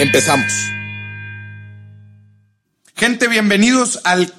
Empezamos. Gente, bienvenidos al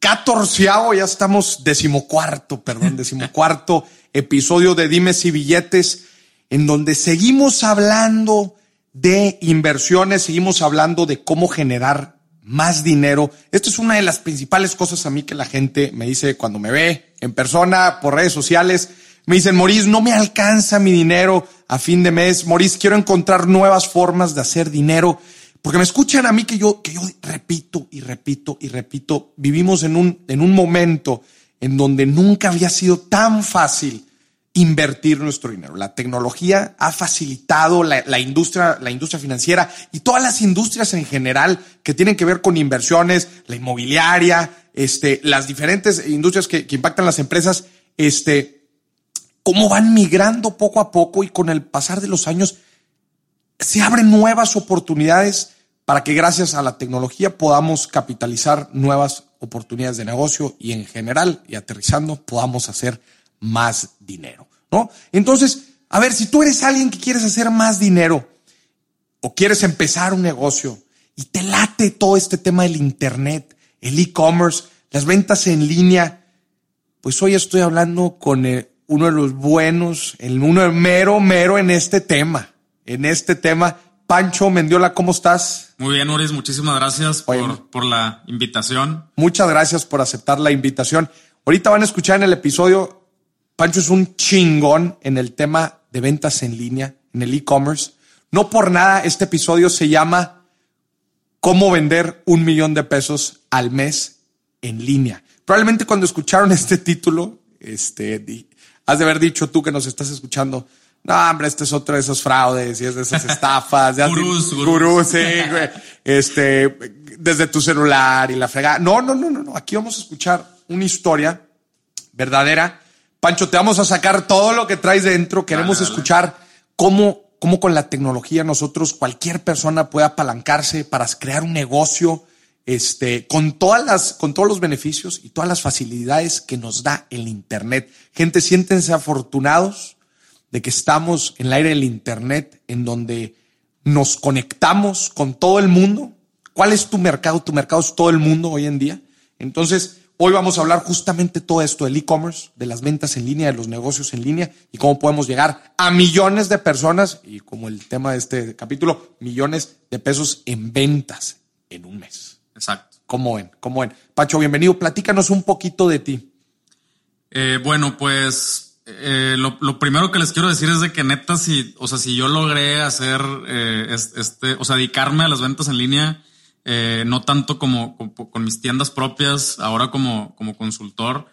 catorceavo, ya estamos decimocuarto, perdón, decimocuarto episodio de Dimes y Billetes en donde seguimos hablando de inversiones, seguimos hablando de cómo generar más dinero. Esto es una de las principales cosas a mí que la gente me dice cuando me ve en persona, por redes sociales. Me dicen, Maurice, no me alcanza mi dinero a fin de mes. Maurice, quiero encontrar nuevas formas de hacer dinero. Porque me escuchan a mí que yo, que yo repito y repito y repito. Vivimos en un, en un momento en donde nunca había sido tan fácil invertir nuestro dinero. La tecnología ha facilitado la, industria, la industria financiera y todas las industrias en general que tienen que ver con inversiones, la inmobiliaria, este, las diferentes industrias que, que impactan las empresas, este, cómo van migrando poco a poco y con el pasar de los años se abren nuevas oportunidades para que gracias a la tecnología podamos capitalizar nuevas oportunidades de negocio y en general y aterrizando podamos hacer más dinero, ¿no? Entonces, a ver, si tú eres alguien que quieres hacer más dinero o quieres empezar un negocio y te late todo este tema del Internet, el e-commerce, las ventas en línea, pues hoy estoy hablando con eh, uno de los buenos, el uno mero, mero en este tema, en este tema. Pancho Mendiola, ¿cómo estás? Muy bien, Uris, muchísimas gracias por, por la invitación. Muchas gracias por aceptar la invitación. Ahorita van a escuchar en el episodio Pancho es un chingón en el tema de ventas en línea, en el e-commerce. No por nada este episodio se llama Cómo vender un millón de pesos al mes en línea. Probablemente cuando escucharon este título, este, has de haber dicho tú que nos estás escuchando, no, hombre, este es otro de esos fraudes y es de esas estafas. gurús, gurús, sí, güey. Este, desde tu celular y la fregada. No, no, no, no, no. Aquí vamos a escuchar una historia verdadera Pancho, te vamos a sacar todo lo que traes dentro. Queremos escuchar cómo, cómo con la tecnología nosotros, cualquier persona puede apalancarse para crear un negocio, este, con todas las, con todos los beneficios y todas las facilidades que nos da el Internet. Gente, siéntense afortunados de que estamos en el aire del Internet, en donde nos conectamos con todo el mundo. ¿Cuál es tu mercado? Tu mercado es todo el mundo hoy en día. Entonces, Hoy vamos a hablar justamente todo esto del e-commerce, de las ventas en línea, de los negocios en línea y cómo podemos llegar a millones de personas y como el tema de este capítulo, millones de pesos en ventas en un mes. Exacto. ¿Cómo ven? ¿Cómo ven? Pacho, bienvenido. Platícanos un poquito de ti. Eh, bueno, pues eh, lo, primero que les quiero decir es de que neta, si, o sea, si yo logré hacer eh, este, o sea, dedicarme a las ventas en línea, eh, no tanto como, con mis tiendas propias, ahora como, como consultor.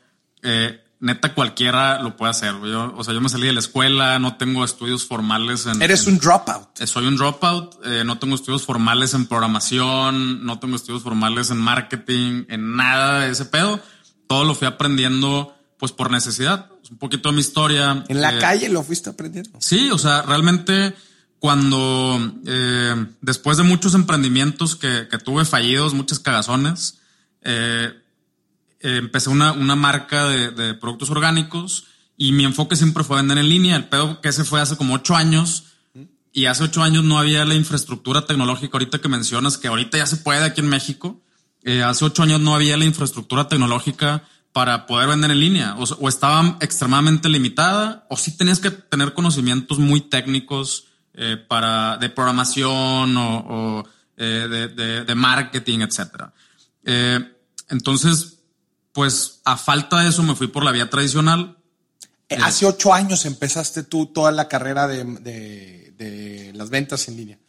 Eh, neta cualquiera lo puede hacer. Yo, o sea, yo me salí de la escuela, no tengo estudios formales en... Eres un dropout. Eh, soy un dropout, no tengo estudios formales en programación, no tengo estudios formales en marketing, en nada de ese pedo. Todo lo fui aprendiendo pues por necesidad. un poquito de mi historia. En la calle lo fuiste aprendiendo. Sí, o sea, realmente cuando eh, después de muchos emprendimientos que, tuve fallidos, muchas cagazones, eh, empecé una, una marca de, productos orgánicos y mi enfoque siempre fue vender en línea. El pedo que ese fue hace como ocho años y hace ocho años no había la infraestructura tecnológica ahorita que mencionas, que ahorita ya se puede aquí en México. Eh, hace ocho años no había la infraestructura tecnológica para poder vender en línea o, o estaba extremadamente limitada o sí tenías que tener conocimientos muy técnicos eh, para, de programación o, eh, de, marketing, etc. Eh, entonces, pues a falta de eso me fui por la vía tradicional. Hace ocho años empezaste tú toda la carrera de, las ventas en línea.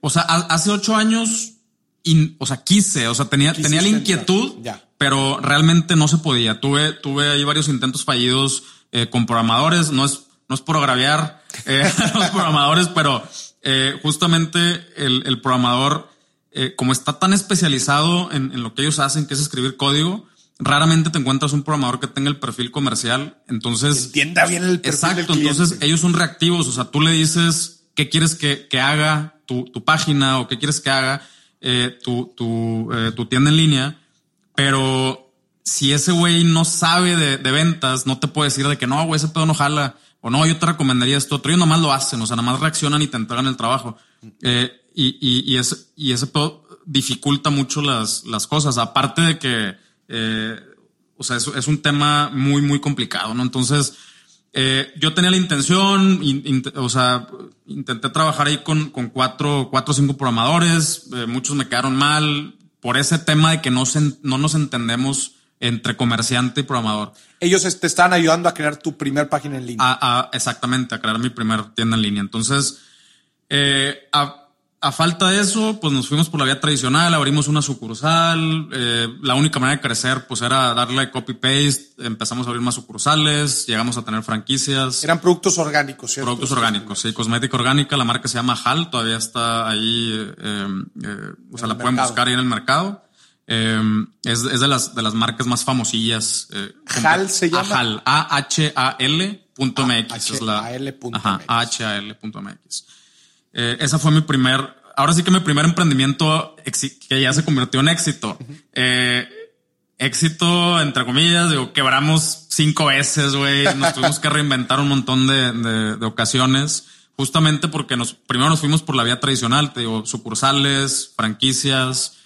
o sea, hace ocho años, o sea, quise, o sea, tenía, tenía la inquietud, pero realmente no se podía. Tuve, tuve ahí varios intentos fallidos con programadores. No es, no es por agraviar eh, los programadores, pero eh, justamente el, programador, eh, como está tan especializado en, lo que ellos hacen, que es escribir código, raramente te encuentras un programador que tenga el perfil comercial. Entonces. Entienda bien el perfil. Exacto. entonces ellos son reactivos. O sea, tú le dices qué quieres que, haga tu, página o qué quieres que haga eh, tu, tu, tu tienda en línea, pero si ese güey no sabe de, ventas, no te puede decir de que no, güey, ese pedo no jala. O no, yo te recomendaría esto otro. Ellos nomás lo hacen, o sea, nomás reaccionan y te entregan el trabajo. Eh, y, y, y, ese, y ese pedo dificulta mucho las, las cosas. Aparte de que, eh, o sea, es, es, un tema muy, muy complicado, ¿no? Entonces, eh, yo tenía la intención, o sea, intenté trabajar ahí con, con cuatro, cuatro o cinco programadores. Eh, muchos me quedaron mal por ese tema de que no, se, no nos entendemos entre comerciante y programador. Ellos te están ayudando a crear tu primer página en línea. A, exactamente, a crear mi primer tienda en línea. Entonces, eh, a, falta de eso, pues nos fuimos por la vía tradicional, abrimos una sucursal. Eh, la única manera de crecer, pues era darle copy-paste. Empezamos a abrir más sucursales, llegamos a tener franquicias. Eran productos orgánicos, ¿cierto? Productos orgánicos, sí. Cosmética orgánica, la marca se llama HAL, todavía está ahí, eh, o sea, la pueden buscar ahí en el mercado. Em, es, es, de las de las marcas más famosillas. Eh, HAL se llama. HAL, A-H-A-L punto MX. Es la, A-H-A-L.mx. Eh, esa fue mi primer, ahora sí que mi primer emprendimiento que ya se convirtió en éxito. eh, éxito, entre comillas, digo, quebramos cinco veces, güey. Nos tuvimos que reinventar un montón de, de, de, ocasiones, justamente porque nos, primero nos fuimos por la vía tradicional, te digo, sucursales, franquicias,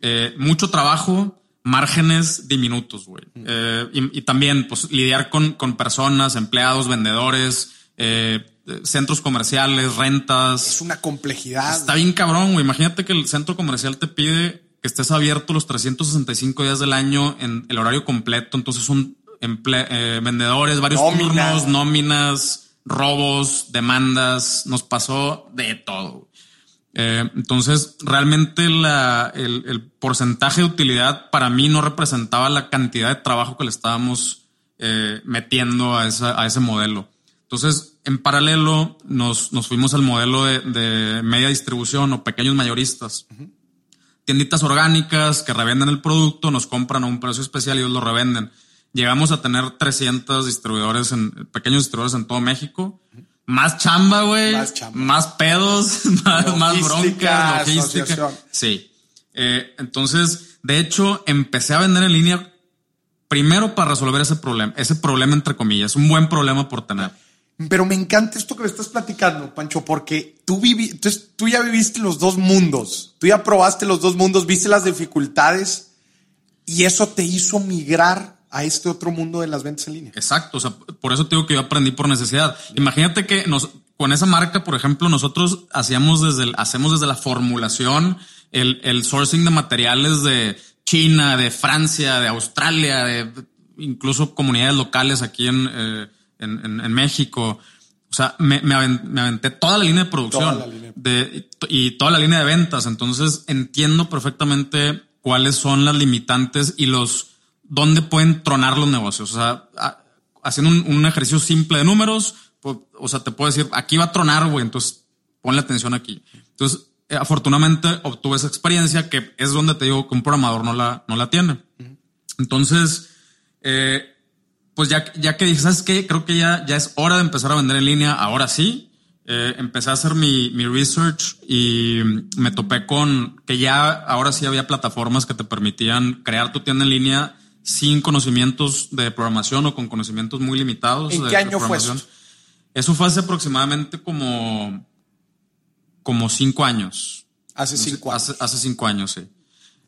eh, mucho trabajo, márgenes diminutos, güey. Eh, y, también, pues, lidiar con, con personas, empleados, vendedores, eh, centros comerciales, rentas. Es una complejidad. Está bien cabrón, güey. Imagínate que el centro comercial te pide que estés abierto los 365 días del año en el horario completo. Entonces son vendedores, varios turnos, nóminas, robos, demandas. Nos pasó de todo. Eh, entonces, realmente la, el, porcentaje de utilidad para mí no representaba la cantidad de trabajo que le estábamos eh, metiendo a, esa, a, ese modelo. Entonces, en paralelo, nos, nos fuimos al modelo de, de, media distribución o pequeños mayoristas. Tienditas orgánicas que revenden el producto, nos compran a un precio especial y ellos lo revenden. Llegamos a tener 300 distribuidores en pequeños distribuidores en todo México más chamba, güey. Más, pedos, más, más broncas, logística. Sí. Eh, entonces, de hecho, empecé a vender en línea primero para resolver ese problema, ese problema entre comillas, un buen problema por tener. Pero me encanta esto que me estás platicando, Pancho, porque tú, viví, tú, tú ya viviste los dos mundos, tú ya probaste los dos mundos, viste las dificultades y eso te hizo migrar a este otro mundo de las ventas en línea. Exacto, o sea, por eso te digo que yo aprendí por necesidad. Imagínate que nos, con esa marca, por ejemplo, nosotros hacíamos desde el, hacemos desde la formulación, el, el sourcing de materiales de China, de Francia, de Australia, de incluso comunidades locales aquí en, eh, en, en, México. O sea, me, me, aventé toda la línea de producción De, y toda la línea de ventas. Entonces entiendo perfectamente cuáles son las limitantes y los dónde pueden tronar los negocios. O sea, haciendo un, ejercicio simple de números, pues, o sea, te puedo decir, aquí va a tronar, güey, entonces ponle atención aquí. Entonces, eh, afortunadamente obtuve esa experiencia que es donde te digo que un programador no la, no la tiene. Entonces, eh, pues ya, ya que dije, ¿sabes qué? Creo que ya, ya es hora de empezar a vender en línea, ahora sí. Eh, empecé a hacer mi, mi research y me topé con que ya ahora sí había plataformas que te permitían crear tu tienda en línea sin conocimientos de programación o con conocimientos muy limitados. ¿En qué año fue eso? Eso fue hace aproximadamente como, como cinco años. Hace cinco años. Hace, cinco años, sí.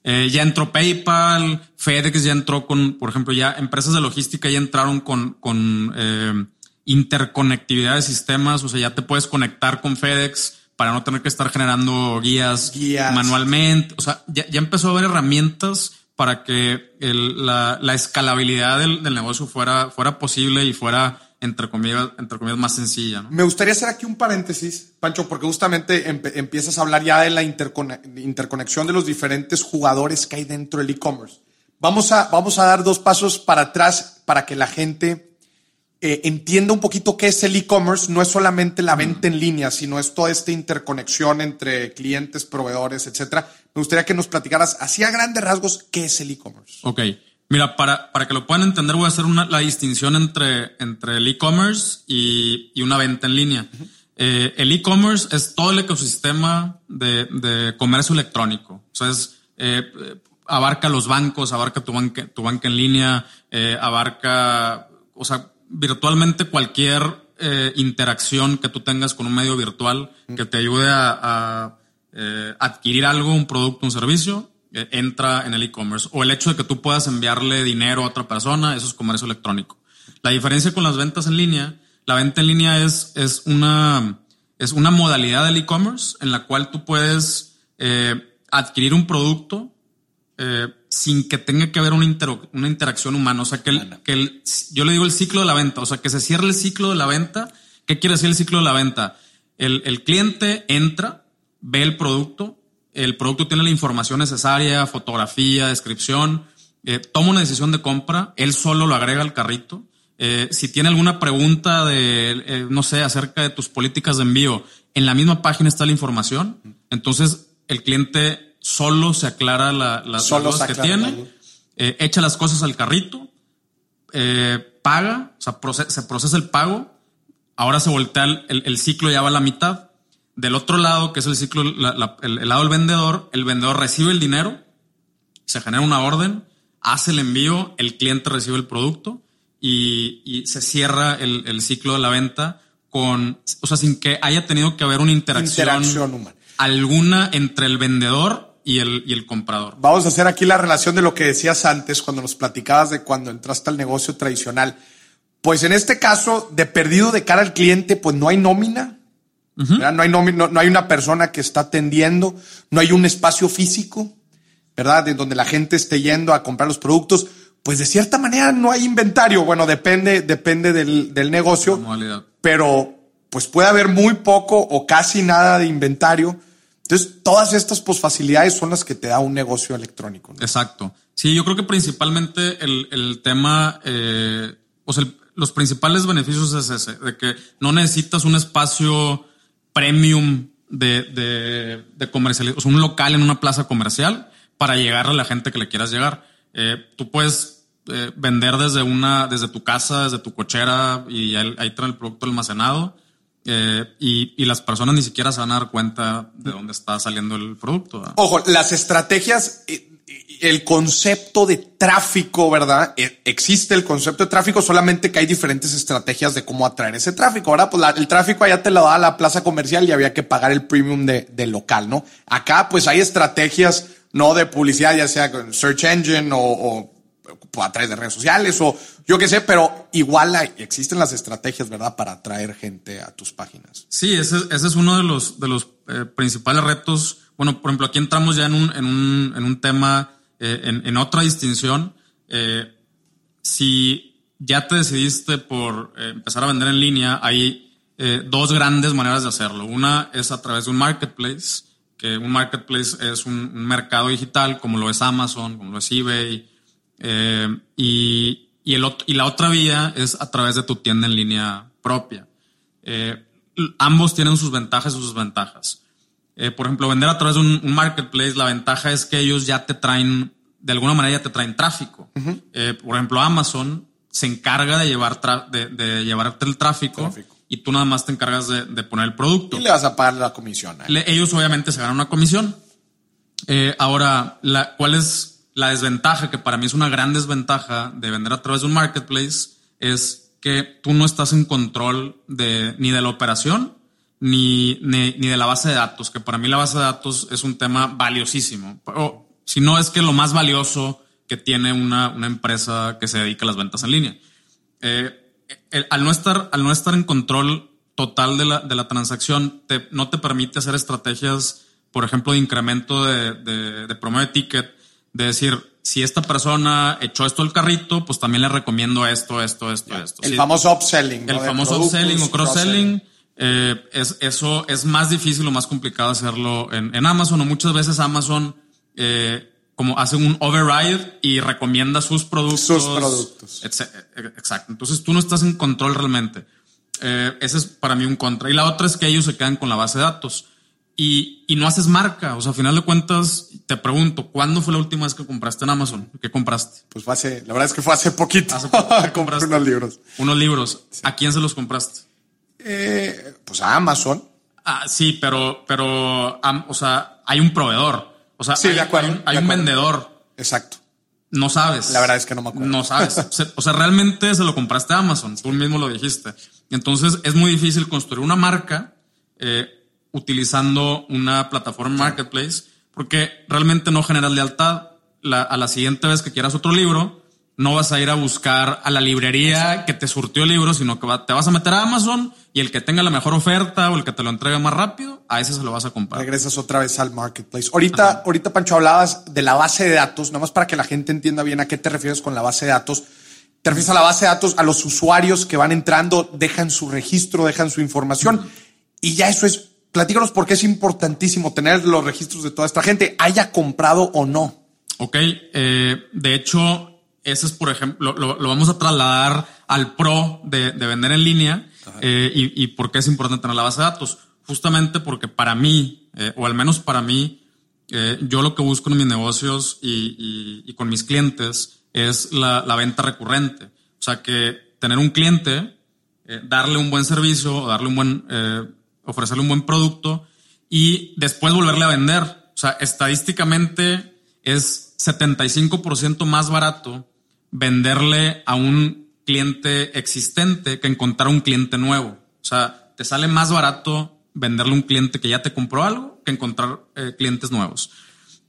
Eh, ya entró PayPal, FedEx ya entró con, por ejemplo, ya empresas de logística ya entraron con, con eh, interconectividad de sistemas, o sea, ya te puedes conectar con FedEx para no tener que estar generando guías, manualmente. O sea, ya, ya empezó a haber herramientas para que la, escalabilidad del, negocio fuera, fuera posible y fuera, entre comillas, entre comillas más sencilla. Me gustaría hacer aquí un paréntesis, Pancho, porque justamente empiezas a hablar ya de la interconexión de los diferentes jugadores que hay dentro del e-commerce. Vamos a, vamos a dar dos pasos para atrás para que la gente eh, entienda un poquito qué es el e-commerce. No es solamente la venta en línea, sino es toda esta interconexión entre clientes, proveedores, etcétera. Me gustaría que nos platicaras así a grandes rasgos qué es el e-commerce. Ok. Mira, para, para que lo puedan entender, voy a hacer una, la distinción entre, entre el e-commerce y, y, una venta en línea. eh, el e-commerce es todo el ecosistema de, de comercio electrónico. O sea, es, eh, abarca los bancos, abarca tu banca, tu banca en línea, eh, abarca, o sea, virtualmente cualquier interacción que tú tengas con un medio virtual que te ayude a, a adquirir algo, un producto, un servicio, entra en el e-commerce. O el hecho de que tú puedas enviarle dinero a otra persona, eso es comercio electrónico. La diferencia con las ventas en línea, la venta en línea es, es, una, es una modalidad del e-commerce en la cual tú puedes eh, adquirir un producto eh, sin que tenga que haber una, inter una interacción humana. O sea, que, el, que el, yo le digo el ciclo de la venta, o sea, que se cierre el ciclo de la venta. ¿Qué quiere decir el ciclo de la venta? El, el cliente entra, ve el producto, el producto tiene la información necesaria, fotografía, descripción, eh, toma una decisión de compra, él solo lo agrega al carrito. Eh, si tiene alguna pregunta de, eh, no sé, acerca de tus políticas de envío, en la misma página está la información. Entonces, el cliente solo se aclara la, las Solo dudas que tiene, eh, echa las cosas al carrito, paga, o sea, proce- se procesa el pago, ahora se voltea el, el- el ciclo, ya va a la mitad. Del otro lado, que es el ciclo, la- la- el, el lado del vendedor, el vendedor recibe el dinero, se genera una orden, hace el envío, el cliente recibe el producto y, y se cierra el, el ciclo de la venta con, o sea, sin que haya tenido que haber una interacción, Interacción humana. alguna entre el vendedor y el, y el comprador. Vamos a hacer aquí la relación de lo que decías antes cuando nos platicabas de cuando entraste al negocio tradicional. Pues en este caso, de perdido de cara al cliente, pues no hay nómina. No hay no, no hay una persona que está atendiendo, no hay un espacio físico, ¿verdad? De donde la gente esté yendo a comprar los productos. Pues de cierta manera no hay inventario. Bueno, depende, depende del, del negocio pero pues puede haber muy poco o casi nada de inventario. Entonces, todas estas pues, facilidades son las que te da un negocio electrónico. ¿no? Exacto. Sí, yo creo que principalmente el, el tema, eh, o sea, el- los principales beneficios es ese, de que no necesitas un espacio premium de, de, de comercialización, o sea, un local en una plaza comercial para llegar a la gente que le quieras llegar. Eh, tú puedes eh, vender desde una, desde tu casa, desde tu cochera y ahí, ahí trae el producto almacenado. Eh, y, y las personas ni siquiera se van a dar cuenta de dónde está saliendo el producto. ¿verdad? Ojo, las estrategias, eh, el concepto de tráfico, ¿verdad? Eh, Existe el concepto de tráfico, solamente que hay diferentes estrategias de cómo atraer ese tráfico, ¿verdad? Pues el tráfico allá te lo da la plaza comercial y había que pagar el premium de, del local, ¿no? Acá, pues hay estrategias, no de publicidad, ya sea con search engine o a través de redes sociales o yo qué sé, pero igual existen las estrategias, ¿verdad? Para atraer gente a tus páginas. Sí, ese, es uno de los, de los eh, principales retos. Bueno, por ejemplo, aquí entramos ya en un, en un, en un tema, eh, en, en otra distinción. Eh, si ya te decidiste por empezar a vender en línea, hay dos grandes maneras de hacerlo. Una es a través de un marketplace, que un marketplace es un mercado digital, como lo es Amazon, como lo es eBay. Eh, y, y, el, ot- y la otra vía es a través de tu tienda en línea propia. Eh, ambos tienen sus ventajas y sus desventajas. Eh, por ejemplo, vender a través de un, un marketplace, la ventaja es que ellos ya te traen, de alguna manera ya te traen tráfico. Por ejemplo, Amazon se encarga de, llevar de, de llevarte el tráfico, Tráfico. y tú nada más te encargas de, de poner el producto. Y le vas a pagar la comisión. Le- ellos obviamente se ganan una comisión. Ahora, la, ¿cuál es la desventaja? Que para mí es una gran desventaja de vender a través de un marketplace, es que tú no estás en control de, ni de la operación ni, ni, ni de la base de datos, que para mí la base de datos es un tema valiosísimo. O, si no es que lo más valioso que tiene una, una empresa que se dedica a las ventas en línea. Eh, al, no estar, al no estar en control total de la, de la transacción, no te permite hacer estrategias, por ejemplo, de incremento de, de, de promedio de ticket, de decir, si esta persona echó esto al carrito, pues también le recomiendo esto, esto, esto, esto. El famoso upselling. el famoso upselling o cross-selling. eh, es, eso es más difícil o más complicado hacerlo en, en Amazon o muchas veces Amazon, eh, como hace un override y recomienda sus productos. Sus productos. Exacto. Entonces tú no estás en control realmente. Eh, ese es para mí un contra. Y la otra es que ellos se quedan con la base de datos y, y no haces marca. O sea, a final de cuentas, te pregunto, ¿cuándo fue la última vez que compraste en Amazon? ¿Qué compraste? Pues fue hace, la verdad es que fue hace poquito. Hace poco Compré unos libros. Unos libros. ¿A quién se los compraste? Eh, pues a Amazon. Ah, sí, pero, pero, o sea, hay un proveedor. O sea, Sí, hay, de acuerdo, hay un, hay de un acuerdo. vendedor. Exacto. No sabes. La verdad es que no me acuerdo. No sabes. O sea, realmente se lo compraste a Amazon. Tú mismo lo dijiste. Entonces es muy difícil construir una marca eh, utilizando una plataforma marketplace porque realmente no generas lealtad. La- a la siguiente vez que quieras otro libro, no vas a ir a buscar a la librería que te surtió el libro, sino que va- te vas a meter a Amazon y el que tenga la mejor oferta o el que te lo entregue más rápido, a ese se lo vas a comprar. Regresas otra vez al marketplace. Ahorita, ahorita, Pancho, hablabas de la base de datos, nada más para que la gente entienda bien a qué te refieres con la base de datos. Te refieres a la base de datos, a los usuarios que van entrando, dejan su registro, dejan su información. Y ya eso es, platícanos por qué es importantísimo tener los registros de toda esta gente, haya comprado o no. Ok, eh, de hecho, ese es, por ejemplo, lo, lo vamos a trasladar al pro de, de vender en línea eh, y, y por qué es importante tener la base de datos. Justamente porque para mí, eh, o al menos para mí, yo lo que busco en mis negocios y, y- y con mis clientes es la, la venta recurrente. O sea, que tener un cliente, darle un buen servicio, darle un buen, ofrecerle un buen producto y después volverle a vender. O sea, estadísticamente es 75% más barato venderle a un cliente existente que encontrar un cliente nuevo. O sea, te sale más barato venderle a un cliente que ya te compró algo que encontrar eh, clientes nuevos.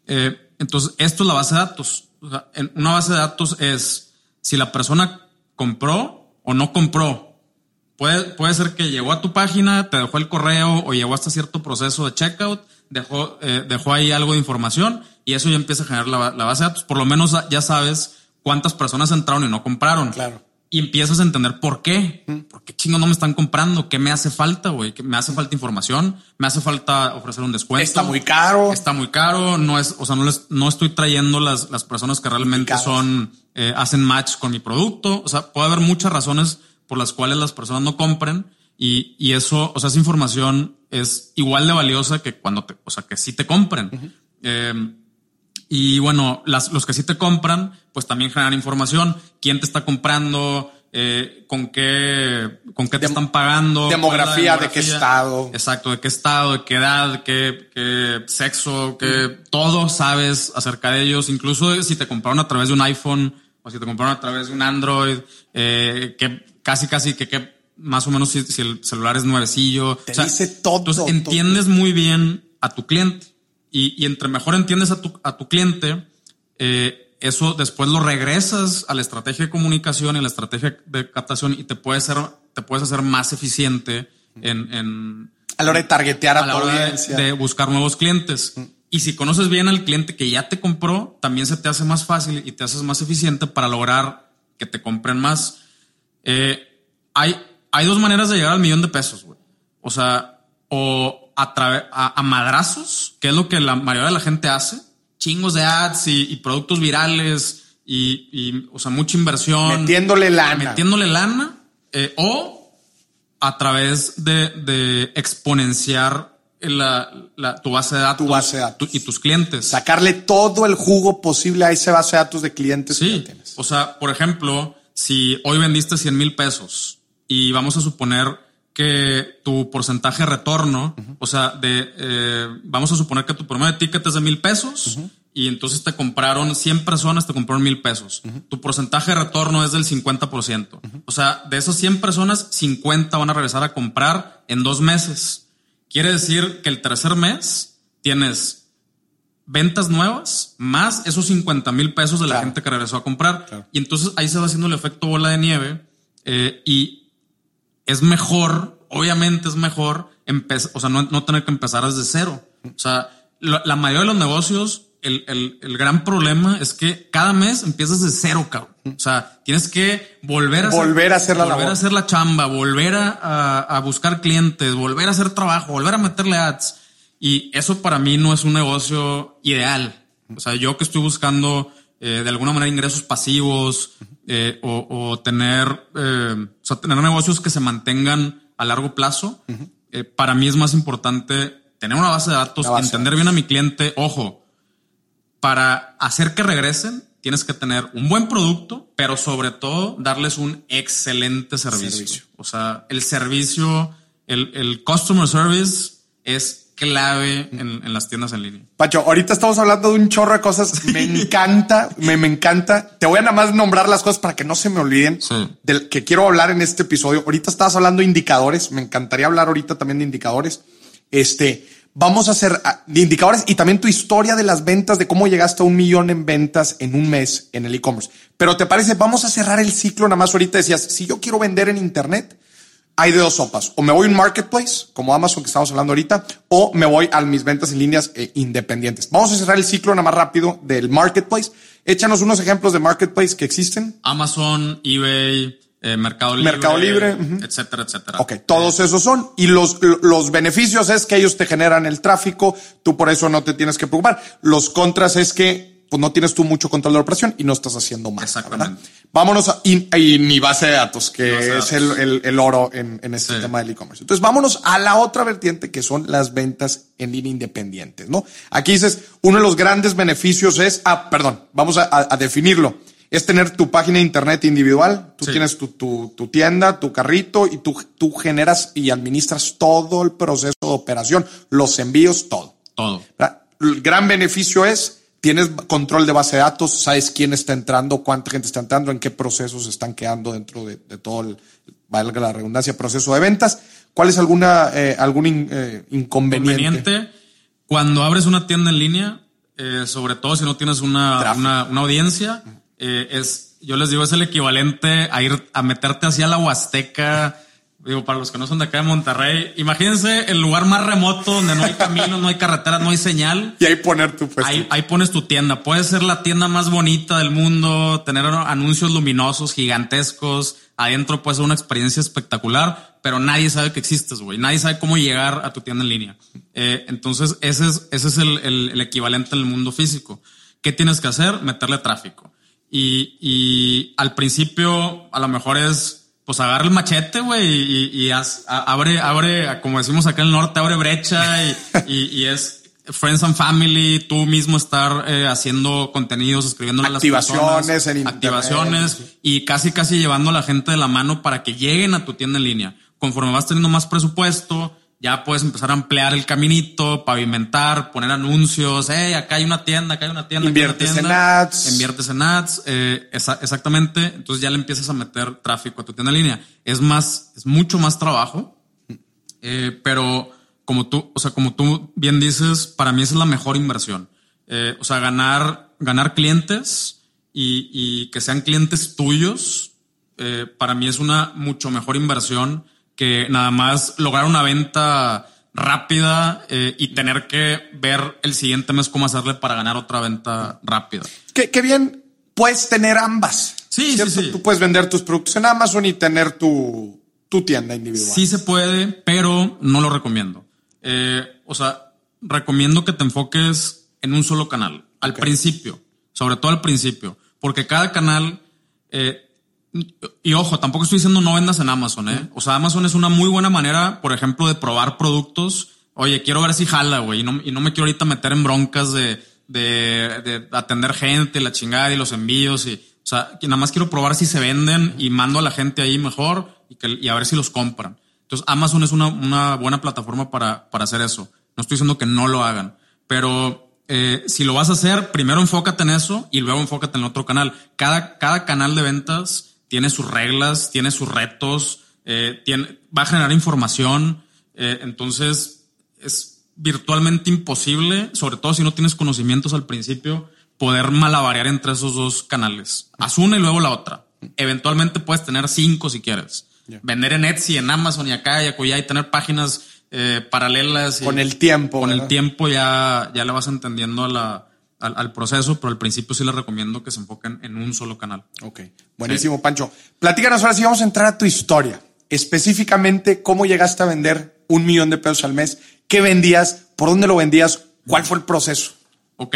Eh, entonces, esto es la base de datos. O sea, una base de datos es si la persona compró o no compró. Puede, puede ser que llegó a tu página, te dejó el correo o llegó hasta cierto proceso de checkout, dejó, eh, dejó ahí algo de información y eso ya empieza a generar la, la base de datos. Por lo menos ya sabes cuántas personas entraron y no compraron. Claro. Y empiezas a entender por qué. ¿Por qué chingo no me están comprando? ¿Qué me hace falta, güey? ¿Que ¿Me hace falta información? ¿Me hace falta ofrecer un descuento? Está muy caro. Está muy caro. No es, o sea, no les, no estoy trayendo las, las personas que realmente son, eh, hacen match con mi producto. O sea, puede haber muchas razones por las cuales las personas no compren y, y eso, o sea, esa información es igual de valiosa que cuando te, o sea, que sí te compren. Eh, y bueno, las, los que sí te compran, pues también generan información. ¿Quién te está comprando? Eh, ¿Con qué, con qué te Dem- están pagando? demografía, ¿Cuál es la de qué estado. Exacto, de qué estado, de qué edad, qué, qué sexo, qué todo sabes acerca de ellos. Incluso si te compraron a través de un iPhone o si te compraron a través de un Android, eh, que casi, casi que, que más o menos si, si el celular es nuevecillo. Te dice todo, Entonces todo. entiendes muy bien a tu cliente y, y entre mejor entiendes a tu, a tu cliente, eh, eso después lo regresas a la estrategia de comunicación y a la estrategia de captación y te puedes ser, te puedes hacer más eficiente en, en A la hora de targetear a, a la hora de buscar nuevos clientes. Y si conoces bien al cliente que ya te compró, también se te hace más fácil y te haces más eficiente para lograr que te compren más. Eh, hay, hay dos maneras de llegar al millón de pesos, güey. O sea, o a, a, a madrazos, que es lo que la mayoría de la gente hace. Chingos de ads y, y productos virales y, y, o sea, mucha inversión Metiéndole lana. metiéndole lana eh, o a través de, de exponenciar la, la- tu base de datos, Tu base de datos. tu- y tus clientes. Sacarle todo el jugo posible a ese base de datos de clientes Sí, tienes. o sea, por ejemplo, si hoy vendiste 100 mil pesos y vamos a suponer que tu porcentaje de retorno, o sea, de eh, vamos a suponer que tu promedio de ticket es de mil pesos y entonces te compraron 100 personas, te compraron mil pesos. Tu porcentaje de retorno es del 50%. O sea, de esas 100 personas, 50 van a regresar a comprar en dos meses. Quiere decir que el tercer mes tienes ventas nuevas más esos 50 mil pesos de la Claro. gente que regresó a comprar. Claro. Y entonces ahí se va haciendo el efecto bola de nieve eh, y es mejor, obviamente es mejor, o sea, no, no tener que empezar desde cero. O sea, la, la mayoría de los negocios, el, el- el gran problema es que cada mes empiezas de cero, cabrón. O sea, tienes que volver a Volver a hacer la volver labor. a hacer la chamba, volver a, a- a buscar clientes, volver a hacer trabajo, volver a meterle ads. Y eso para mí no es un negocio ideal. O sea, yo que estoy buscando eh, de alguna manera ingresos pasivos eh, o, tener, eh, o sea, tener negocios que se mantengan a largo plazo, para mí es más importante tener una base de datos, entender bien a mi cliente. Ojo, para hacer que regresen, tienes que tener un buen producto, pero sobre todo darles un excelente servicio. O sea, el servicio, el, el customer service es clave en, las tiendas en línea. Pacho, ahorita estamos hablando de un chorro de cosas. Me encanta, me, me, encanta. Te voy a nada más nombrar las cosas para que no se me olviden del que quiero hablar en este episodio. Ahorita estabas hablando de indicadores. Me encantaría hablar ahorita también de indicadores. Este, vamos a hacer ah, de indicadores y también tu historia de las ventas, de cómo llegaste a un millón en ventas en un mes en el e-commerce. Pero te parece, vamos a cerrar el ciclo nada más ahorita decías, si yo quiero vender en internet, hay de dos sopas. O me voy a un marketplace, como Amazon que estamos hablando ahorita, o me voy a mis ventas en líneas eh, independientes. Vamos a cerrar el ciclo nada más rápido del marketplace. Échanos unos ejemplos de marketplace que existen. Amazon, eBay, eh, Mercado Libre. Mercado Libre. Etcétera, etcétera. Ok, todos esos son. Y los, los beneficios es que ellos te generan el tráfico, tú por eso no te tienes que preocupar. Los contras es que pues no tienes tú mucho control de la operación y no estás haciendo más. Exactamente. Vámonos a y, mi base de datos, que es El, el, oro en, en este tema del e-commerce. Entonces vámonos a la otra vertiente que son las ventas en línea independientes, ¿no? Aquí dices, uno de los grandes beneficios es, ah, perdón, vamos a, a definirlo. Es tener tu página de internet individual. Tú tienes tu, tu, tu, tienda, tu carrito y tú, tú generas y administras todo el proceso de operación, los envíos, todo. Todo. El gran beneficio es tienes control de base de datos, sabes quién está entrando, cuánta gente está entrando, en qué procesos están quedando dentro de, todo el, valga la redundancia, proceso de ventas. ¿Cuál es alguna, eh, algún eh, inconveniente? inconveniente? Cuando abres una tienda en línea, eh, sobre todo si no tienes una, una, una audiencia, es, yo les digo, es el equivalente a ir a meterte hacia la Huasteca Digo, para los que no son de acá de Monterrey, imagínense el lugar más remoto donde no hay caminos, no hay carreteras, no hay señal. Y ahí poner tu puesto. Ahí, ahí, pones tu tienda. Puede ser la tienda más bonita del mundo, tener anuncios luminosos, gigantescos. Adentro puede ser una experiencia espectacular, pero nadie sabe que existes, güey. Nadie sabe cómo llegar a tu tienda en línea. Eh, entonces, ese es, ese es el, el, equivalente en el mundo físico. ¿Qué tienes que hacer? Meterle tráfico. Y, y al principio, a lo mejor es pues agarra el machete, güey, y, y abre, abre, como decimos acá en el norte, abre brecha y, y, es Friends and Family, tú mismo estar eh, haciendo contenidos, escribiendo las activaciones, en activaciones y casi casi llevando a la gente de la mano para que lleguen a tu tienda en línea. Conforme vas teniendo más presupuesto, ya puedes empezar a ampliar el caminito, pavimentar, poner anuncios. Hey, acá hay una tienda, acá hay una tienda. Inviertes en ads. Inviertes en ads. Eh, exactamente. Entonces ya le empiezas a meter tráfico a tu tienda en línea. Es más, es mucho más trabajo. Eh, pero como tú, o sea, como tú bien dices, para mí esa es la mejor inversión. Eh, o sea, ganar, ganar clientes y, y que sean clientes tuyos, para mí es una mucho mejor inversión que nada más lograr una venta rápida eh, y tener que ver el siguiente mes cómo hacerle para ganar otra venta rápida. Qué, bien puedes tener ambas. Sí, sí, sí. Tú puedes vender tus productos en Amazon y tener tu, tu tienda individual. Sí se puede, pero no lo recomiendo. Eh, o sea, recomiendo que te enfoques en un solo canal, al principio, sobre todo al principio, porque cada canal eh, y ojo, tampoco estoy diciendo no vendas en Amazon, ¿eh? O sea, Amazon es una muy buena manera, por ejemplo, de probar productos. Oye, quiero ver si jala, güey, y no, y no me quiero ahorita meter en broncas de, de, de atender gente, la chingada y los envíos. Y, o sea, nada más quiero probar si se venden y mando a la gente ahí mejor y, que, y a ver si los compran. Entonces, Amazon es una, una buena plataforma para, para hacer eso. No estoy diciendo que no lo hagan, pero eh, si lo vas a hacer, primero enfócate en eso y luego enfócate en otro canal. Cada, cada canal de ventas tiene sus reglas, tiene sus retos, eh, tiene, va a generar información. Eh, entonces es virtualmente imposible, sobre todo si no tienes conocimientos al principio, poder malabarear entre esos dos canales. Haz una y luego la otra. Eventualmente puedes tener cinco si quieres. Vender en Etsy, en Amazon y acá y acullá y tener páginas eh, paralelas. Con el tiempo. Con el tiempo ya, ya le vas entendiendo a la, al, proceso, pero al principio sí les recomiendo que se enfoquen en un solo canal. Ok, buenísimo, Pancho. Platícanos ahora sí, vamos a entrar a tu historia. Específicamente, ¿cómo llegaste a vender un millón de pesos al mes? ¿Qué vendías? ¿Por dónde lo vendías? ¿Cuál fue el proceso? Ok,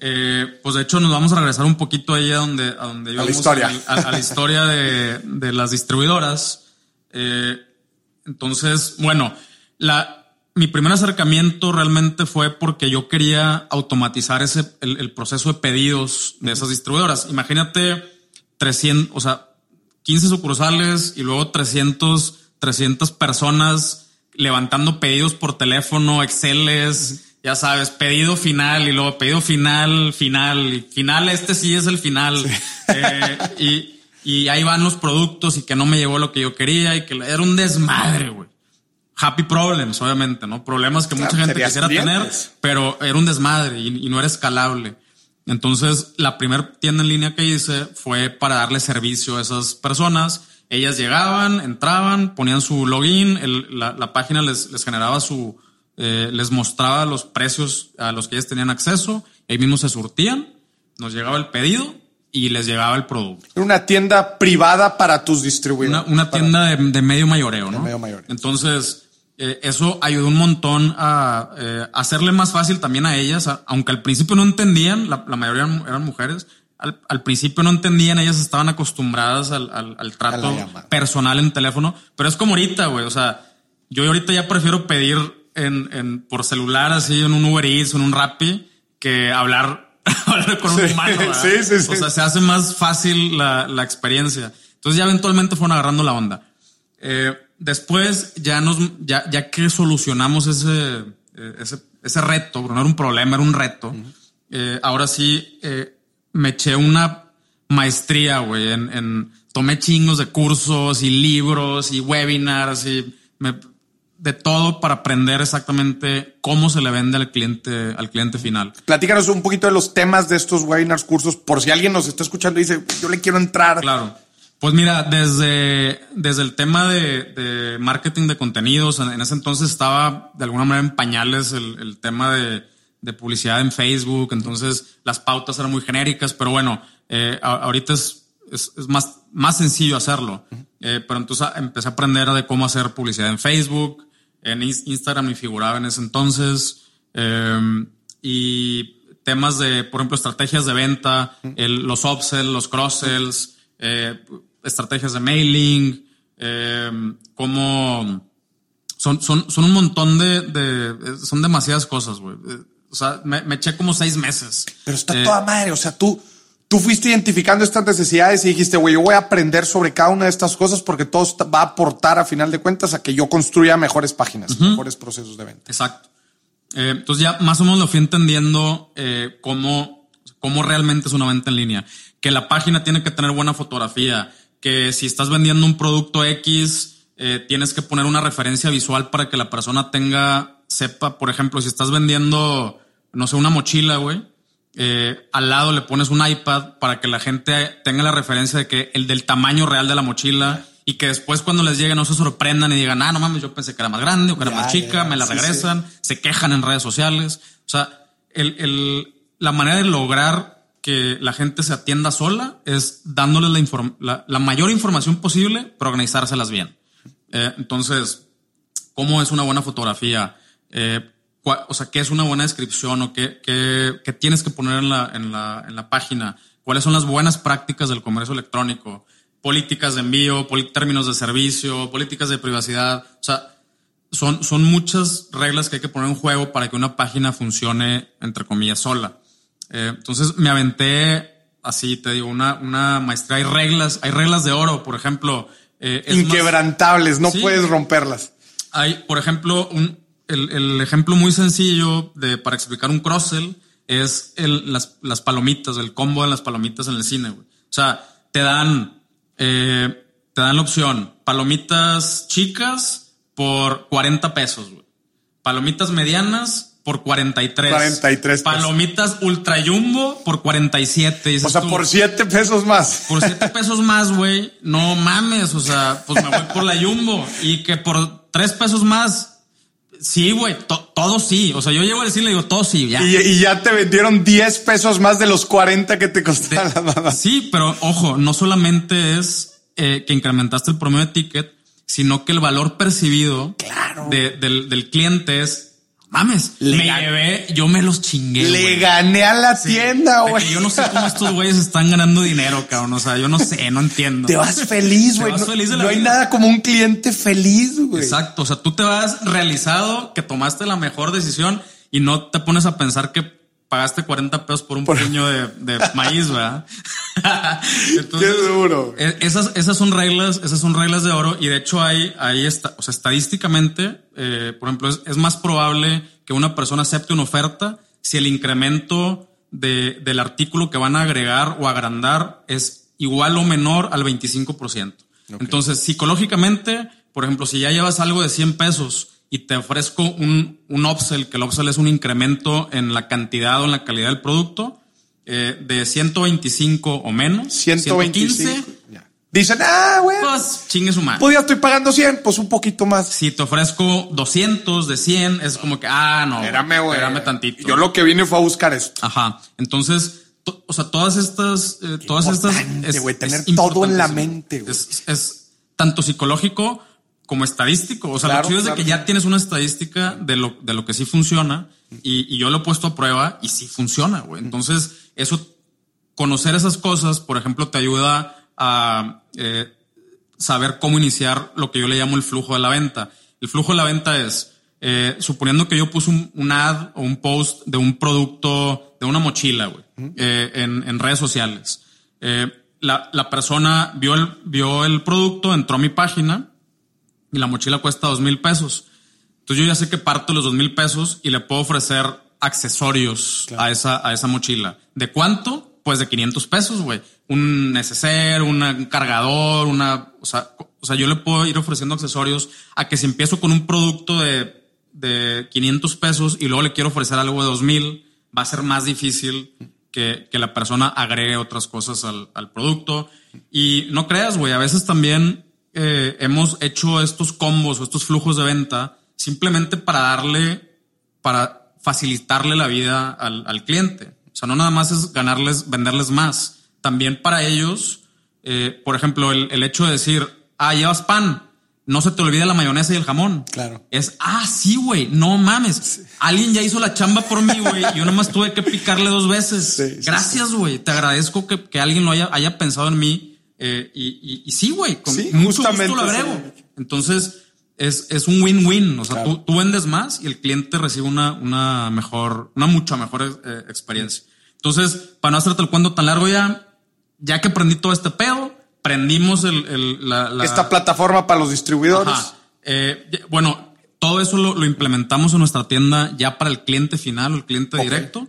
Eh, pues de hecho nos vamos a regresar un poquito ahí a donde, a donde a la historia, a, a, la historia de, de las distribuidoras. Eh, entonces, bueno, la, mi primer acercamiento realmente fue porque yo quería automatizar ese, el, el proceso de pedidos de esas distribuidoras. Imagínate 300, o sea, 15 sucursales y luego 300, 300 personas levantando pedidos por teléfono, Exceles, ya sabes, pedido final y luego pedido final, final y final. Este sí es el final. Eh, y, y ahí van los productos y que no me llevó lo que yo quería y que era un desmadre, güey. Happy problems, obviamente, ¿no? Problemas que mucha gente quisiera tener, pero era un desmadre y, y no era escalable. Entonces, la primera tienda en línea que hice fue para darle servicio a esas personas. Ellas llegaban, entraban, ponían su login, el, la, la, página les, les generaba su, eh, les mostraba los precios a los que ellas tenían acceso, ahí mismo se surtían, nos llegaba el pedido y les llegaba el producto. Era una tienda privada para tus distribuidores. Una, una tienda de, de, medio mayoreo, ¿no? De medio mayoreo. Entonces, eh, eso ayudó un montón a eh, hacerle más fácil también a ellas, a, aunque al principio no entendían, la, la mayoría eran, eran mujeres, al, al, principio no entendían, ellas estaban acostumbradas al, al, al trato personal en teléfono, pero es como ahorita, güey, o sea, yo ahorita ya prefiero pedir en, en, por celular, así en un Uber Eats, en un Rappi, que hablar, hablar con sí, un humano. Sí, sí, sí. O sea, se hace más fácil la, la experiencia. Entonces ya eventualmente fueron agarrando la onda. Eh, después ya nos, ya, ya que solucionamos ese, ese, ese reto, no era un problema, era un reto. Uh -huh. eh, ahora sí, eh, me eché una maestría, güey, en, en, tomé chingos de cursos y libros y webinars y me, de todo para aprender exactamente cómo se le vende al cliente, al cliente final. Platícanos un poquito de los temas de estos webinars, cursos, por si alguien nos está escuchando y dice, yo le quiero entrar. Claro. Pues mira, desde, desde el tema de, de marketing de contenidos, en, en, ese entonces estaba de alguna manera en pañales el, el tema de, de, publicidad en Facebook, entonces las pautas eran muy genéricas, pero bueno, eh, ahorita es, es, es, más, más sencillo hacerlo. Eh, pero entonces empecé a aprender de cómo hacer publicidad en Facebook, en Instagram me figuraba en ese entonces. Eh, y temas de, por ejemplo, estrategias de venta, el, los upsells, los cross-sells, eh, estrategias de mailing, eh, cómo son, son, son un montón de, de son demasiadas cosas, güey. O sea, me, me, eché como seis meses. Pero está toda madre. O sea, tú, tú fuiste identificando estas necesidades y dijiste, güey, yo voy a aprender sobre cada una de estas cosas porque todo va a aportar a final de cuentas a que yo construya mejores páginas, uh -huh. mejores procesos de venta. Exacto. Eh, entonces ya más o menos lo fui entendiendo eh, cómo, cómo realmente es una venta en línea. Que la página tiene que tener buena fotografía, que si estás vendiendo un producto X, eh, tienes que poner una referencia visual para que la persona tenga, sepa, por ejemplo, si estás vendiendo, no sé, una mochila, güey eh, al lado le pones un iPad para que la gente tenga la referencia de que el del tamaño real de la mochila y que después cuando les llegue no se sorprendan y digan, ah, no mames, yo pensé que era más grande o que era ya, más chica, ya, me la sí, regresan, sí. se quejan en redes sociales. O sea, el, el, la manera de lograr que la gente se atienda sola es dándoles la, la, la mayor información posible, pero organizárselas bien. Eh, entonces, ¿cómo es una buena fotografía? Eh, o sea, qué es una buena descripción o qué, qué, qué tienes que poner en la, en, la, en la página, cuáles son las buenas prácticas del comercio electrónico, políticas de envío, términos de servicio, políticas de privacidad. O sea, son, son muchas reglas que hay que poner en juego para que una página funcione, entre comillas, sola. Eh, entonces me aventé así, te digo, una, una maestría. Hay reglas, hay reglas de oro, por ejemplo. Eh, Inquebrantables, más, no sí, puedes romperlas. Hay, por ejemplo, un, el, el, ejemplo muy sencillo de, para explicar un cross-sell es el, las, las, palomitas, el combo de las palomitas en el cine, güey. O sea, te dan, eh, te dan la opción palomitas chicas por 40 pesos, güey. Palomitas medianas por 43. 43 pesos. Palomitas ultra jumbo por 47. O sea, tú, por 7 pesos más. Por 7 pesos más, güey. No mames. O sea, pues me voy por la jumbo. Y que por 3 pesos más Sí, güey, to, todo sí. O sea, yo llego a decirle, digo, todo sí, ya. Y, y, ya te vendieron 10 pesos más de los 40 que te costaron la mamá. Sí, pero ojo, no solamente es eh, que incrementaste el promedio de ticket, sino que el valor percibido claro. de, del, del, cliente es mames, Le me llevé, yo me los chingué. Le gané a la Sí, tienda, güey. Yo no sé cómo estos güeyes están ganando dinero, cabrón. O sea, yo no sé, no entiendo. Te vas feliz, güey. No, feliz de la no hay nada como un cliente feliz, güey. Exacto. O sea, tú te vas realizado que tomaste la mejor decisión y no te pones a pensar que pagaste 40 pesos por un puño de, de maíz, ¿verdad? Entonces, Qué duro. e- Esas, esas son reglas, esas son reglas de oro y de hecho hay, hay esta, o sea, estadísticamente, eh, por ejemplo, es, es más probable que una persona acepte una oferta si el incremento de, del artículo que van a agregar o agrandar es igual o menor al 25%. Entonces, psicológicamente, por ejemplo, si ya llevas algo de 100 pesos y te ofrezco un, un upsell, que el upsell es un incremento en la cantidad o en la calidad del producto, eh, de 125 o menos, 125. 115, Ya. Dicen, ah, güey. pues chingue su madre. Pues ya estoy pagando 100, pues un poquito más. Si te ofrezco 200 de 100, es como que, ah, no. Espérame, güey. Espérame tantito. Yo lo que vine fue a buscar esto. Ajá. Entonces, to- o sea, todas estas, eh, todas estas. importante, güey, tener todo en la mente. Es, es tanto psicológico como estadístico. O sea, Claro, lo chido es de claro. que ya tienes una estadística de lo, de lo que sí funciona y, y yo lo he puesto a prueba y sí funciona, güey. Entonces, eso, conocer esas cosas, por ejemplo, te ayuda a eh, saber cómo iniciar lo que yo le llamo el flujo de la venta. El flujo de la venta es, eh, suponiendo que yo puse un, un ad o un post de un producto, de una mochila, güey, eh, en, en redes sociales. Eh, la, la persona vio el, vio el producto, entró a mi página y la mochila cuesta dos mil pesos. Entonces yo ya sé que parto los dos mil pesos y le puedo ofrecer accesorios a, esa, a esa mochila. ¿De cuánto? Pues de 500 pesos, güey. Un neceser, una- un cargador, una... O sea, o sea, yo le puedo ir ofreciendo accesorios a que si empiezo con un producto de, de 500 pesos y luego le quiero ofrecer algo de 2000, va a ser más difícil que, que la persona agregue otras cosas al, al producto. Y no creas, güey, a veces también eh, hemos hecho estos combos o estos flujos de venta simplemente para darle, para facilitarle la vida al, al cliente. O sea, no nada más es ganarles, venderles más. También para ellos, eh, por ejemplo, el, el hecho de decir, ah, llevas pan, no se te olvide la mayonesa y el jamón. Claro. Es, ah, sí, güey, no mames. Alguien ya hizo la chamba por mí, güey. Yo nomás tuve que picarle dos veces. Sí, sí, Gracias, güey. Te agradezco que, que alguien lo haya, haya pensado en mí. Eh, y, y- y sí, güey, con Sí, mucho justamente gusto lo agrego. Entonces, es, es un win-win. O sea, Claro. tú, tú vendes más y el cliente recibe una, una mejor, una mucho mejor eh, experiencia. Entonces, para no hacerte el cuento tan largo ya, ya que aprendí todo este pedo, prendimos el, el- la, la- Esta plataforma para los distribuidores. Ajá. Eh, bueno, todo eso lo, lo implementamos en nuestra tienda ya para el cliente final o el cliente directo.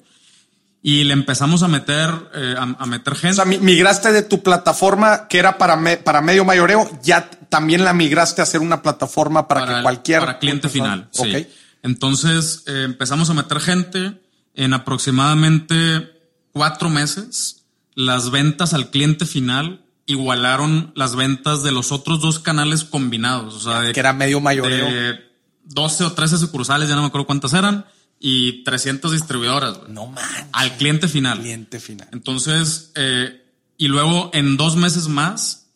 Y le empezamos a meter, eh, a, a meter O gente. sea, mi- migraste de tu plataforma que era para, me- para medio mayoreo, ya también la migraste a ser una plataforma para, que el- cualquier. para cliente final. sí. Entonces eh, empezamos a meter gente en aproximadamente cuatro meses. Las ventas al cliente final igualaron las ventas de los otros dos canales combinados. O sea, de, Que era medio mayoreo. de 12 o 13 sucursales, ya no me acuerdo cuántas eran, y 300 distribuidoras. güey. No manches. al cliente final. Cliente final. Entonces, eh, y luego en dos meses más,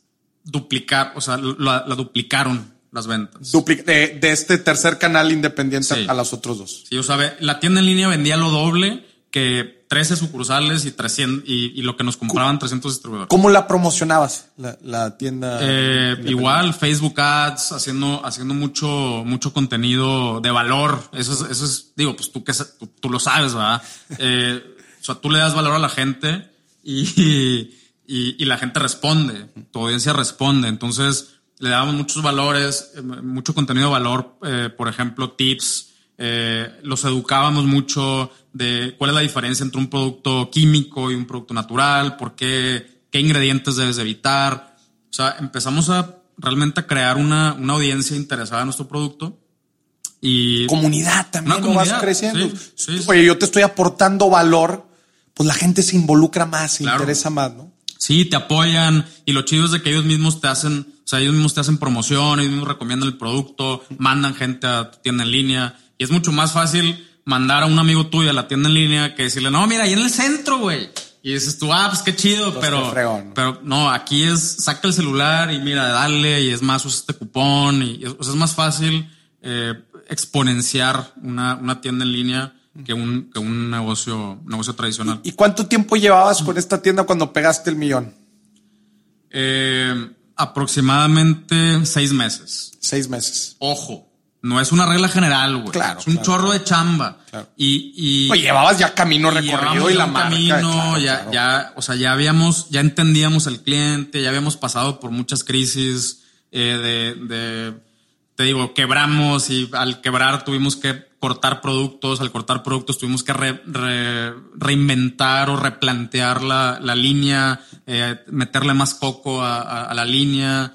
duplicar, o sea, la, la duplicaron las ventas. Dupli- de, de este tercer canal independiente Sí. a los otros dos. Sí, o sea, la tienda en línea vendía lo doble que 13 sucursales y 300 y, y lo que nos compraban 300 distribuidores. ¿Cómo la promocionabas? La, la tienda. Eh, igual Facebook Ads haciendo haciendo mucho mucho contenido de valor eso es, eso es digo pues tú que tú, tú lo sabes verdad Eh, o sea tú le das valor a la gente y, y, y la gente responde tu audiencia responde entonces le damos muchos valores eh, mucho contenido de valor eh, por ejemplo tips eh, los educábamos mucho de cuál es la diferencia entre un producto químico y un producto natural por qué qué ingredientes debes de evitar o sea, empezamos a realmente a crear una, una audiencia interesada en nuestro producto y Comunidad también, Una ¿no? vas creciendo. sí, sí, sí. Oye, yo te estoy aportando valor, pues la gente se involucra más, se Claro. interesa más, ¿no? sí, te apoyan y lo chido es de que ellos mismos te hacen, o sea, ellos mismos te hacen promoción, ellos mismos recomiendan el producto, mandan gente a tu tienda en línea y es mucho más fácil mandar a un amigo tuyo a la tienda en línea que decirle, no, mira, ahí en el centro, güey. Y dices tú, ah, pues qué chido, pero, fregón. pero no, aquí es, saca el celular y mira, dale, y es más, usa este cupón, y es, o sea, es más fácil eh, exponenciar una, una tienda en línea que un, que un negocio, negocio tradicional. ¿Y cuánto tiempo llevabas con esta tienda cuando pegaste el millón? Eh, aproximadamente seis meses. Seis meses. Ojo, no es una regla general, güey. Claro, Es un claro, chorro de chamba. Claro. Y, y Oye, llevabas ya camino recorrido y la marca. camino, ya, ya, o sea, ya habíamos, ya entendíamos el cliente, ya habíamos pasado por muchas crisis eh, de, de, te digo, quebramos y al quebrar tuvimos que cortar productos, al cortar productos tuvimos que re- re- reinventar o replantear la, la línea, eh, meterle más coco a, a- a la línea,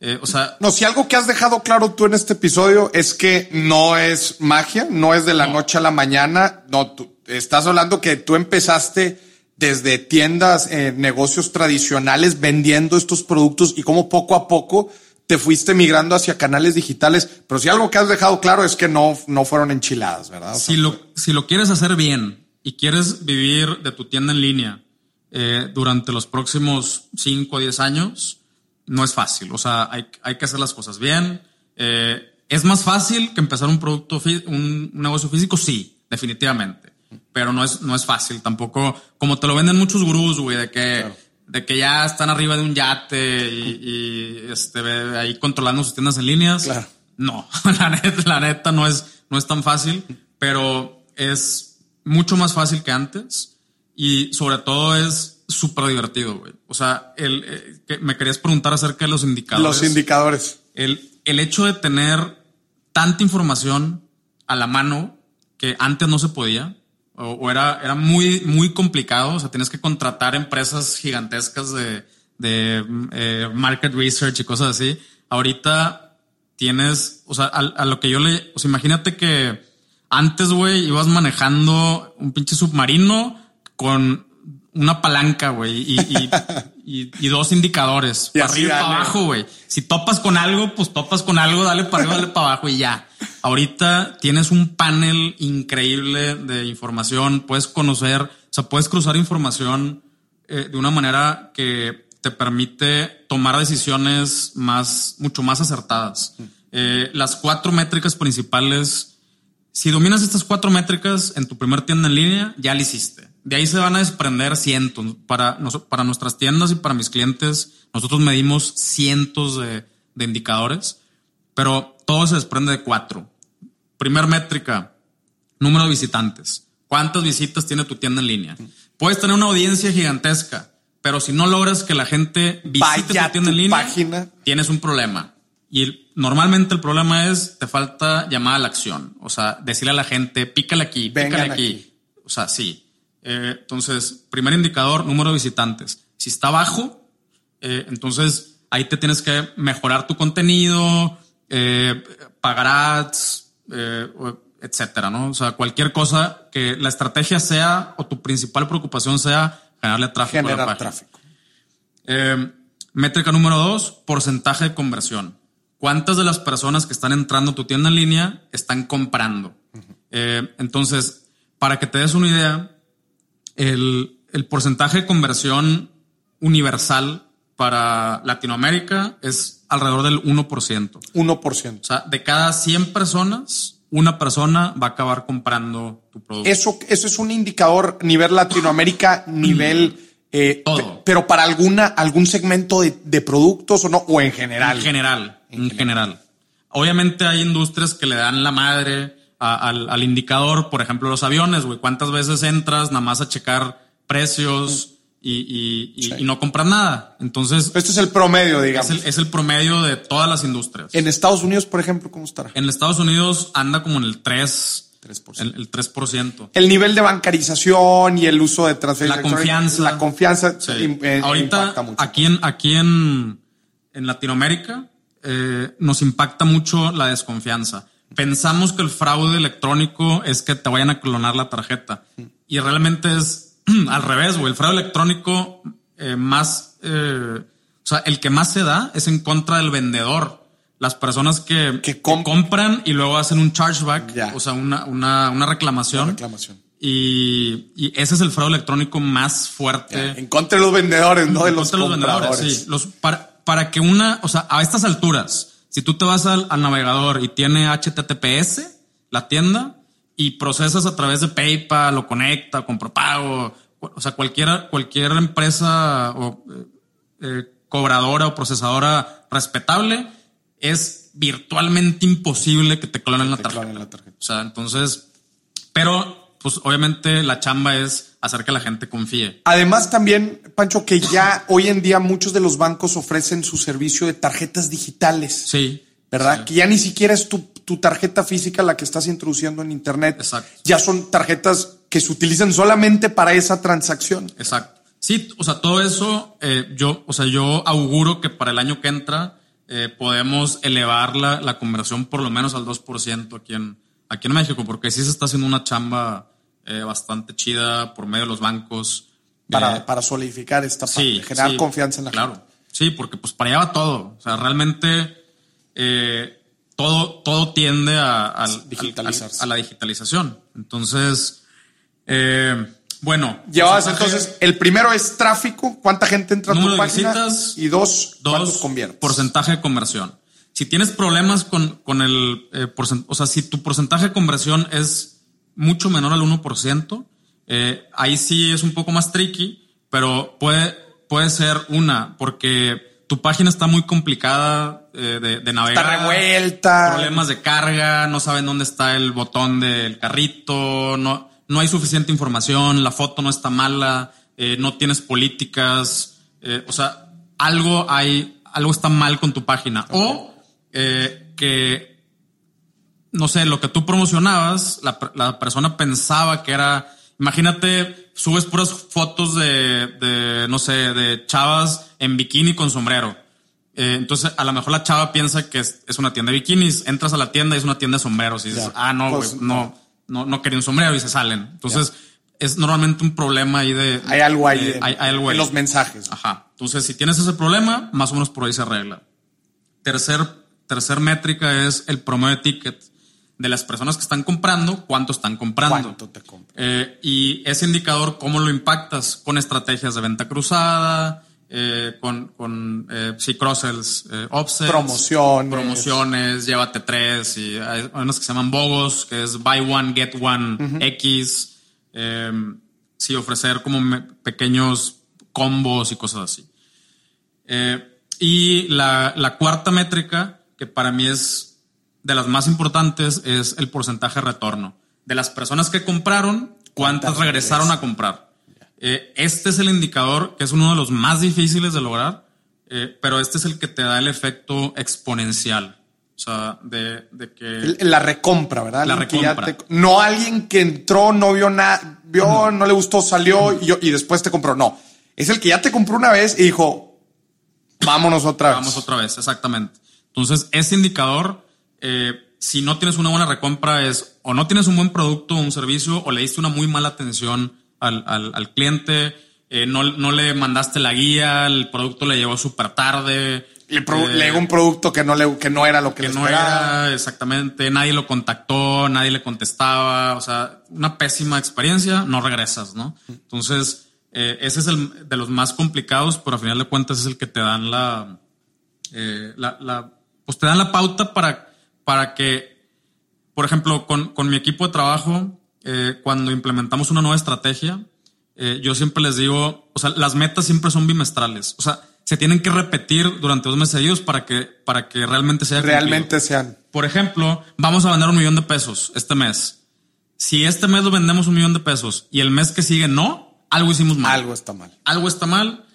eh, o sea, No, si algo que has dejado claro tú en este episodio es que no es magia, no es de la noche a la mañana. No, tú estás hablando que tú empezaste desde tiendas, eh, negocios tradicionales vendiendo estos productos y cómo poco a poco te fuiste migrando hacia canales digitales. Pero si algo que has dejado claro es que no, no fueron enchiladas, ¿verdad? O sea, si lo, si lo quieres hacer bien y quieres vivir de tu tienda en línea eh, durante los próximos 5 o 10 años, no es fácil. O sea, hay, hay que hacer las cosas bien. Eh, ¿Es más fácil que empezar un producto, un negocio físico? Sí, definitivamente. Pero no es, no es fácil tampoco, como te lo venden muchos gurús, güey, de que, de que ya están arriba de un yate y, y, este, ahí controlando sus tiendas en líneas. Claro. No, la neta, la neta no es, no es tan fácil, pero es mucho más fácil que antes y sobre todo es súper divertido, güey. O sea, el, eh, que me querías preguntar acerca de los indicadores. los indicadores. el, el hecho de tener tanta información a la mano que antes no se podía o, o era, era muy, muy complicado. O sea, tienes que contratar empresas gigantescas de, de eh, market research y cosas así. Ahorita tienes, o sea, a, a lo que yo le, o sea, imagínate que antes, güey, ibas manejando un pinche submarino con una palanca, güey, y, y, y- y dos indicadores, para arriba y para abajo, güey. Si topas con algo, pues topas con algo, dale para arriba, dale para abajo y ya. Ahorita tienes un panel increíble de información, puedes conocer, o sea, puedes cruzar información eh, de una manera que te permite tomar decisiones más, mucho más acertadas. Eh, las cuatro métricas principales, si dominas estas cuatro métricas en tu primer tienda en línea, ya lo hiciste. De ahí se van a desprender cientos. Para, para nuestras tiendas y para mis clientes, nosotros medimos cientos de, de indicadores, pero todo se desprende de cuatro. Primer métrica, número de visitantes. ¿Cuántas visitas tiene tu tienda en línea? Puedes tener una audiencia gigantesca, pero si no logras que la gente visite Vaya tu tienda en línea, página. tienes un problema. Y normalmente el problema es te falta llamada a la acción. O sea, decirle a la gente, pícale aquí, Vengan pícale aquí. aquí. O sea, sí. Eh, entonces, primer indicador, número de visitantes. Si está bajo, eh, entonces ahí te tienes que mejorar tu contenido, eh, pagar ads, etcétera, ¿no? O sea, cualquier cosa que la estrategia sea o tu principal preocupación sea generarle tráfico a la Generar página. tráfico. Eh, métrica número dos, porcentaje de conversión. ¿Cuántas de las personas que están entrando a tu tienda en línea están comprando? Eh, entonces, para que te des una idea, el, el porcentaje de conversión universal para Latinoamérica es alrededor del 1%. 1%. O sea, de cada 100 personas, una persona va a acabar comprando tu producto. Eso, eso es un indicador nivel Latinoamérica, nivel eh, Todo. pe- pero para alguna, algún segmento de, de productos o no, o en general. En general, en general. Obviamente hay industrias que le dan la madre a- al, al indicador, por ejemplo, los aviones, güey. ¿Cuántas veces entras nada más a checar precios y, y- y- Sí. y no compras nada? Entonces, Este es el promedio, es digamos. el, es el promedio de todas las industrias. En Estados Unidos, por ejemplo, ¿cómo estará? En Estados Unidos anda como en el 3, 3%. el, el 3%. El nivel de bancarización y el uso de transferencia La confianza. La confianza Sí. eh, Ahorita, mucho. aquí en, aquí en, en Latinoamérica, eh, nos impacta mucho la desconfianza. Pensamos que el fraude electrónico es que te vayan a clonar la tarjeta. Y realmente es al revés, güey. El fraude electrónico eh, más, eh, o sea, el que más se da es en contra del vendedor. Las personas que, Que que comp- compran y luego hacen un chargeback, Ya. o sea, una, una, una reclamación. reclamación. Y, y ese es el fraude electrónico más fuerte. En contra de los vendedores, no de los contra los vendedores, compradores. sí. Los, para, para que una, o sea, a estas alturas, Si tú te vas al, al navegador y tiene HTTPS, la tienda, y procesas a través de PayPal o Conecta, con Propago, o sea, cualquier, cualquier empresa o eh, eh, cobradora o procesadora respetable, es virtualmente imposible que te clonen la, Te tarjeta. la tarjeta. O sea, entonces, pero pues obviamente la chamba es hacer que la gente confíe. Además también, Pancho, que ya hoy en día muchos de los bancos ofrecen su servicio de tarjetas digitales, Sí. ¿verdad? Sí. Que ya ni siquiera es tu, tu tarjeta física la que estás introduciendo en Internet. Exacto. Ya son tarjetas que se utilizan solamente para esa transacción. Exacto. Sí, o sea, todo eso, eh, yo, o sea, yo auguro que para el año que entra eh, podemos elevar la, la conversión por lo menos al 2% aquí en, aquí en México, porque sí se está haciendo una chamba eh, bastante chida por medio de los bancos. Para, Eh, para solidificar esta parte, generar sí, confianza en la claro. gente. Sí, porque pues para allá va todo. O sea, realmente eh, todo, todo tiende a, Digitalizarse. al- a la digitalización. Entonces, eh, bueno. Llevabas porcentaje- entonces, el primero es tráfico, cuánta gente entra a tu página visitas, y dos, Dos, conviertes. porcentaje de conversión. Si tienes problemas con, con el eh, porcent- o sea, si tu porcentaje de conversión es mucho menor al 1%, eh, ahí sí es un poco más tricky, pero puede, puede ser una, porque tu página está muy complicada eh, de, de navegar. Está revuelta. Problemas de carga, no saben dónde está el botón del carrito, no, no hay suficiente información, la foto no está mala, eh, no tienes políticas, eh, o sea, algo hay, algo está mal con tu página. O que, no sé, lo que tú promocionabas, la, la persona pensaba que era, imagínate, subes puras fotos de, de, no sé, de chavas en bikini con sombrero. Eh, entonces, a lo mejor la chava piensa que es, es una tienda de bikinis, entras a la tienda y es una tienda de sombreros y dices, ah, no, Pues, no, no, no quería un sombrero y se salen. Entonces, es normalmente un problema ahí de... Hay algo ahí de- en, hay, hay algo en ahí. los mensajes. Ajá. Entonces, si tienes ese problema, más o menos por ahí se arregla. Tercer, tercer métrica es el promedio de ticket de las personas que están comprando, cuánto están comprando. ¿Cuánto te? Eh, y ese indicador, ¿cómo lo impactas? Con estrategias de venta cruzada, eh, con, con eh, sí, cross-sells, eh, upsells, Promociones. promociones, llévate tres, y hay unas que se llaman bogos, que es buy one, get one, X, eh, sí, ofrecer como me- pequeños combos y cosas así. Eh, y la, la cuarta métrica, que para mí es de las más importantes, es el porcentaje de retorno. De las personas que compraron, ¿cuántas ¿Cuántas regresaron a comprar? Eh, este es el indicador que es uno de los más difíciles de lograr, eh, pero este es el que te da el efecto exponencial. O sea, de, de que... La recompra, ¿verdad? La recompra. te- no alguien que entró, no vio nada, vio, no le gustó, salió y, y después te compró. No, es el que ya te compró una vez y dijo, vámonos otra vez. Vamos otra vez, exactamente. Entonces, ese indicador, eh, si no tienes una buena recompra, es o no tienes un buen producto o un servicio, o le diste una muy mala atención al, al- al cliente, eh, no, no le mandaste la guía, el producto le llegó súper tarde. Le, pro- eh, le llegó un producto que no, le, que no era lo que, que le no esperaba. era exactamente, nadie lo contactó, nadie le contestaba, o sea, una pésima experiencia, no regresas, ¿no? Entonces, eh, ese es el de los más complicados, pero al final de cuentas es el que te dan la, eh, la, la- pues te dan la pauta para, para que, por ejemplo, con, con mi equipo de trabajo, eh, cuando implementamos una nueva estrategia, eh, yo siempre les digo, o sea, las metas siempre son bimestrales, o sea, se tienen que repetir durante dos meses seguidos para que, para que realmente sea cumplido. Realmente sean. Por ejemplo, vamos a vender un millón de pesos este mes. Si este mes lo vendemos un millón de pesos y el mes que sigue no, algo hicimos mal. Algo está mal. Algo está mal.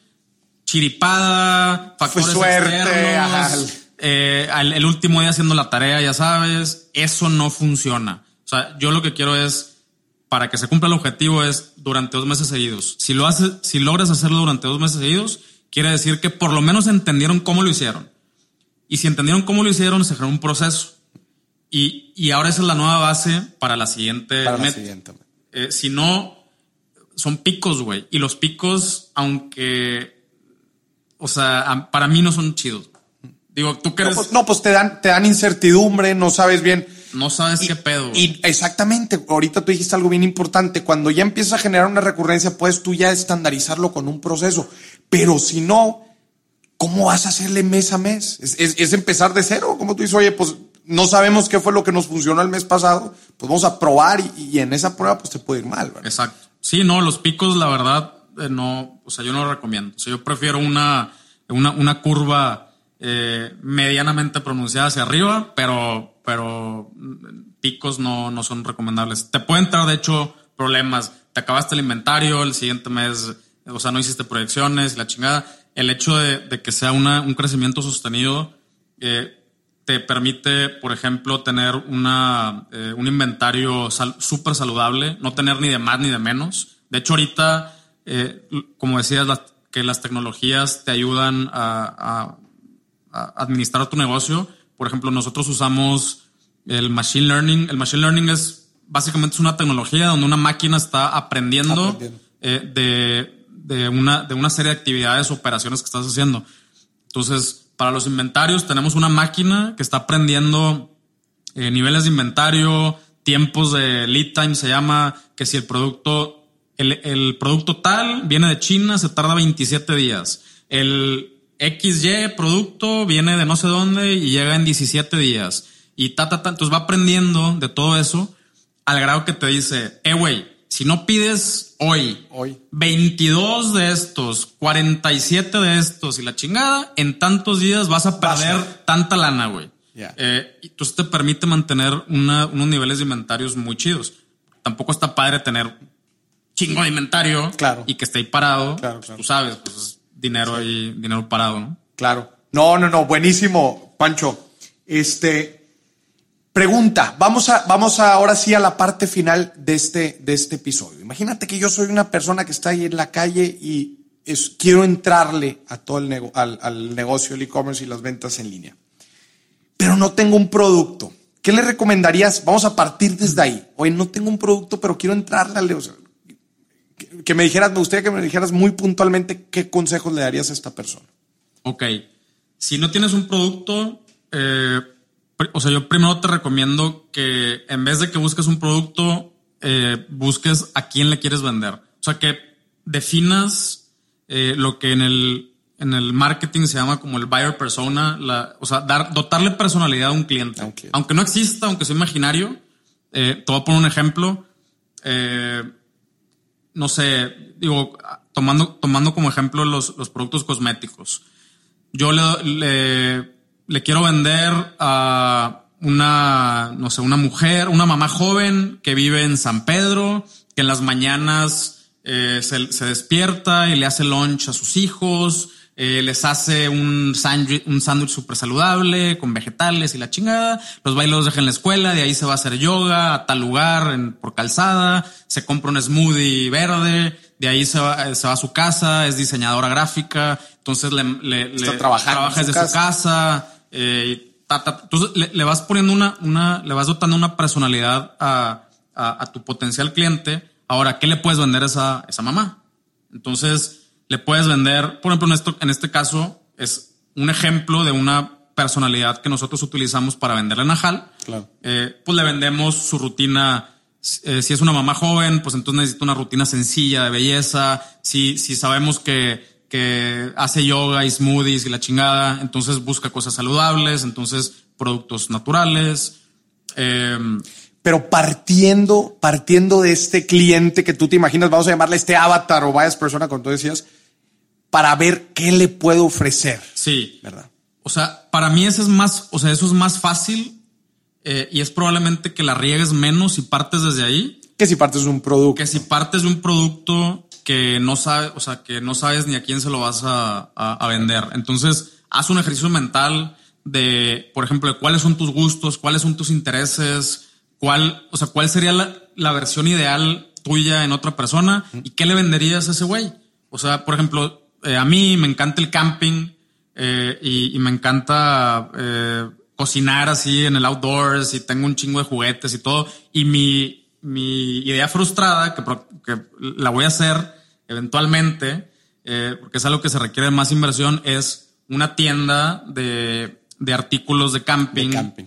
Chiripada, factores suerte, externos. Eh, al- el último día haciendo la tarea, ya sabes, eso no funciona. O sea, yo lo que quiero es, para que se cumpla el objetivo, es durante dos meses seguidos. Si lo haces, si logras hacerlo durante dos meses seguidos, quiere decir que por lo menos entendieron cómo lo hicieron. Y si entendieron cómo lo hicieron, se generó un proceso. Y, y ahora esa es la nueva base para la siguiente Para la siguiente. Eh, si no, son picos, güey. Y los picos, aunque, o sea, para mí no son chidos. Digo, tú No eres, pues, no, pues te dan, te dan incertidumbre, no sabes bien. no sabes qué pedo. Y exactamente, ahorita tú dijiste algo bien importante. Cuando ya empiezas a generar una recurrencia, puedes tú ya estandarizarlo con un proceso. Pero si no, ¿cómo vas a hacerle mes a mes? Es, es- es empezar de cero. Como tú dices, oye, pues no sabemos qué fue lo que nos funcionó el mes pasado, pues vamos a probar y, y en esa prueba pues te puede ir mal. ¿verdad? Exacto. Sí, no, los picos, la verdad, eh, no, o sea, yo no lo recomiendo. O sea, yo prefiero una, una, una curva eh, medianamente pronunciada hacia arriba, pero, pero mm, picos no, no son recomendables. Te pueden traer, de hecho, problemas. Te acabaste el inventario, el siguiente mes, o sea, no hiciste proyecciones, la chingada. El hecho de, que sea un crecimiento sostenido, eh, te permite, por ejemplo, tener una, eh, un inventario sal- súper saludable, no tener ni de más ni de menos. De hecho, ahorita, como decías, que las tecnologías te ayudan a- a administrar tu negocio. Por ejemplo, nosotros usamos el machine learning. El machine learning es básicamente es una tecnología donde una máquina está aprendiendo, Aprendiendo. eh, de, de una, de una serie de actividades, operaciones que estás haciendo. Entonces, para los inventarios tenemos una máquina que está aprendiendo eh, niveles de inventario, tiempos de lead time se llama, que si el producto, el, el producto tal viene de China, se tarda 27 días. El XY producto viene de no sé dónde y llega en 17 días. Y ta, ta, ta. Entonces va aprendiendo de todo eso al grado que te dice, eh, güey, si no pides hoy Hoy. 22 de estos, 47 de estos y la chingada, en tantos días vas a perder tanta lana, güey. Ya. Eh, y entonces te permite mantener una- unos niveles de inventarios muy chidos. Tampoco está padre tener chingo de inventario Claro. y que esté ahí parado. Claro, Pues. Tú sabes, pues es dinero ahí, dinero parado, ¿no? Claro. No, no, no, buenísimo, Pancho. Este, pregunta, vamos a, vamos a ahora sí a la parte final de este, de este episodio. Imagínate que yo soy una persona que está ahí en la calle y es, quiero entrarle a todo el nego- al, al negocio, el e-commerce y las ventas en línea. Pero no tengo un producto. ¿Qué le recomendarías? Vamos a partir desde ahí. Oye, no tengo un producto, pero quiero entrarle al negocio. Que- me dijeras, me gustaría que me dijeras muy puntualmente qué consejos le darías a esta persona. Ok. Si no tienes un producto, eh, o sea, yo primero te recomiendo que en vez de que busques un producto, eh, busques a quién le quieres vender. O sea, que definas eh, lo que en el, en el marketing se llama como el buyer persona, la, o sea, dar, dotarle personalidad a un cliente. Aunque no exista, aunque sea imaginario, eh, te voy a poner un ejemplo. Eh, no sé, digo, tomando, tomando como ejemplo los, los productos cosméticos. Yo le, le, le quiero vender a una, no sé, una mujer, una mamá joven que vive en San Pedro, que en las mañanas eh, se, se despierta y le hace lunch a sus hijos, eh, les hace un sándwich un sándwich súper saludable con vegetales y la chingada, los bailos los deja en la escuela, de ahí se va a hacer yoga a tal lugar en- por calzada, se compra un smoothie verde, de ahí se va, se va a su casa, es diseñadora gráfica, entonces le, le- Está le- trabaja desde su casa, eh, y ta, ta, entonces le, le vas poniendo una, una, le vas dotando una personalidad a, a, a tu potencial cliente. Ahora, ¿qué le puedes vender a esa, a esa mamá? Entonces, le puedes vender, por ejemplo, en, esto, en este caso, es un ejemplo de una personalidad que nosotros utilizamos para venderle a Najal. Claro. Eh, pues le vendemos su rutina. eh, si es una mamá joven, pues entonces necesita una rutina sencilla de belleza. Si, si sabemos que, que hace yoga y smoothies y la chingada, entonces busca cosas saludables, entonces productos naturales. Eh, pero partiendo, partiendo de este cliente que tú te imaginas, vamos a llamarle este avatar o varias personas, como tú decías, para ver qué le puedo ofrecer, sí. ¿verdad? O sea, para mí eso es más, o sea, eso es más fácil eh, y es probablemente que la riegues menos si partes desde ahí Que si partes de un producto. que si partes de un producto que no sabes, o sea, que no sabes ni a quién se lo vas a, a- a vender. Entonces, haz un ejercicio mental de, por ejemplo, de cuáles son tus gustos, cuáles son tus intereses, cuál, o sea, cuál sería la, la versión ideal tuya en otra persona y qué le venderías a ese güey. O sea, por ejemplo, eh, a mí me encanta el camping eh, y, y me encanta eh, cocinar así en el outdoors y tengo un chingo de juguetes y todo. Y mi, mi idea frustrada, que, la voy a hacer eventualmente, porque es algo que se requiere más inversión, es una tienda de, de artículos de camping. De camping.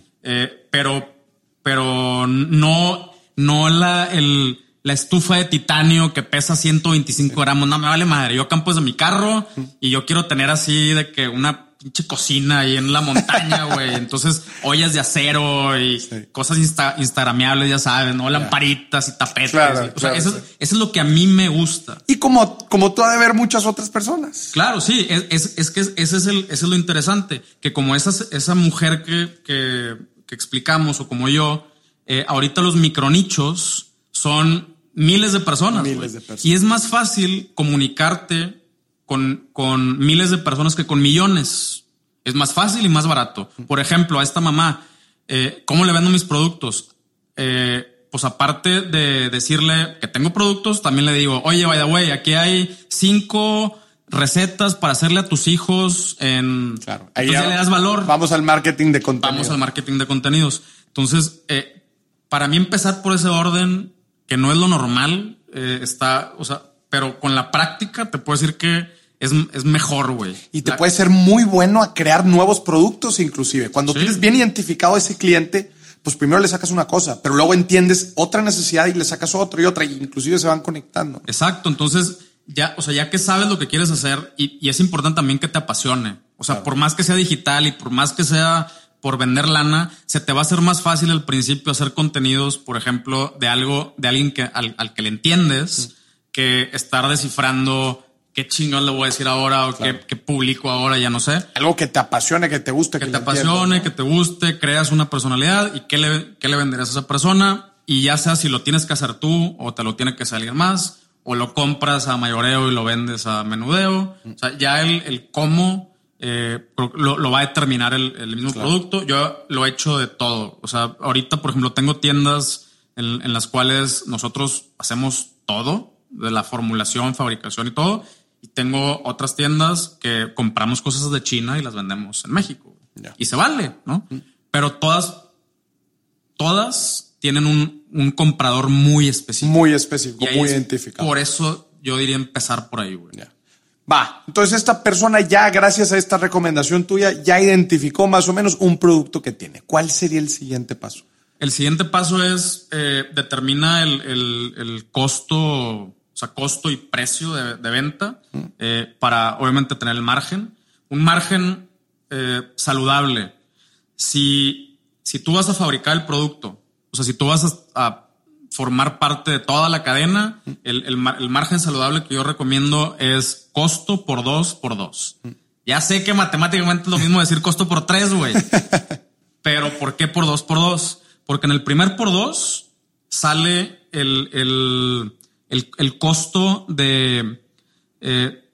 Pero, pero no, no la, el, la estufa de titanio que pesa 125 gramos. No me vale madre. Yo campo de mi carro y yo quiero tener así de que una pinche cocina ahí en la montaña, güey. Entonces, ollas de acero y cosas insta instagramiables, ya saben, ¿no? Lamparitas y tapetes. o sea, eso, es lo que a mí me gusta. Y como, como tú ha de ver muchas otras personas. Claro, sí. Es, es, que ese es, el, ese es lo interesante. Que como esa, esa mujer que, que, que explicamos o como yo, eh, ahorita los micronichos son miles de personas. Miles de personas. Y es más fácil comunicarte con, con miles de personas que con millones. Es más fácil y más barato. Por ejemplo, a esta mamá, eh, ¿cómo le vendo mis productos? Eh, pues aparte de decirle que tengo productos, también le digo, oye, by the way, aquí hay cinco recetas para hacerle a tus hijos en... Claro. Ahí ya le das valor. Vamos al marketing de contenidos. Vamos al marketing de contenidos. Entonces, eh, para mí empezar por ese orden, que no es lo normal, está, o sea, pero con la práctica te puedo decir que es, mejor, güey. Y te puede ser muy bueno a crear nuevos productos, inclusive. Cuando tienes bien identificado a ese cliente, pues primero le sacas una cosa, pero luego entiendes otra necesidad y le sacas otra y otra, y inclusive se van conectando. Exacto. Entonces, ya, o sea, ya que sabes lo que quieres hacer, y, es importante también que te apasione. O sea, por más que sea digital y por más que sea por vender lana, se te va a hacer más fácil al principio hacer contenidos, por ejemplo, de algo, de alguien que al, que le entiendes, que estar descifrando qué chingón le voy a decir ahora o qué, publico ahora, ya no sé. Algo que te apasione, que te guste. Que, te apasione, que te guste, creas una personalidad y qué le, qué le venderías a esa persona. Y ya sea si lo tienes que hacer tú o te lo tiene que salir más o lo compras a mayoreo y lo vendes a menudeo. O sea, ya el, el cómo eh, lo, va a determinar el, mismo producto. Yo lo he hecho de todo. O sea, ahorita, por ejemplo, tengo tiendas en, en las cuales nosotros hacemos todo, de la formulación, fabricación y todo y tengo otras tiendas que compramos cosas de China y las vendemos en México. Y se vale, ¿no? Mm. Pero todas, todas tienen un, un, comprador muy específico. Muy específico, muy identificado. Por eso yo diría empezar por ahí, güey. Va, entonces esta persona ya, gracias a esta recomendación tuya, ya identificó más o menos un producto que tiene. ¿Cuál sería el siguiente paso? El siguiente paso es, eh, determina el, el, el costo o sea, costo y precio de, venta, eh, para obviamente tener el margen. Un margen eh, saludable. Si, si tú vas a fabricar el producto, o sea, si tú vas a, formar parte de toda la cadena, el, el, margen saludable que yo recomiendo es costo por dos por dos. Ya sé que matemáticamente es lo mismo decir costo por tres, güey. Pero ¿por qué por dos por dos? Porque en el primer por dos sale el, el el, costo de eh,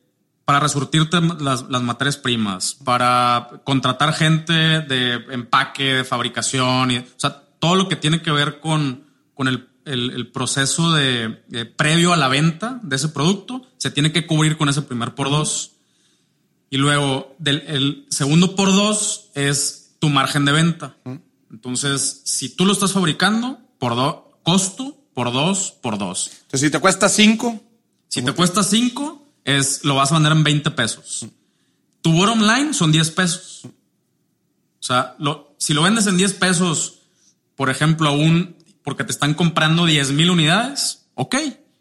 para resurtirte las, materias primas, para contratar gente de empaque, de fabricación, y, o sea, todo lo que tiene que ver con, con el, proceso de, previo a la venta de ese producto, se tiene que cubrir con ese primer por dos. Y luego, del, el segundo por dos es tu margen de venta. Entonces, si tú lo estás fabricando, por dos, costo, por dos, por dos. Entonces, si te cuesta cinco. Si te cuesta cinco, es, lo vas a vender en 20 pesos. Tu bottom line son 10 pesos. O sea, lo, si lo vendes en 10 pesos, por ejemplo, aún porque te están comprando 10 mil unidades, ok,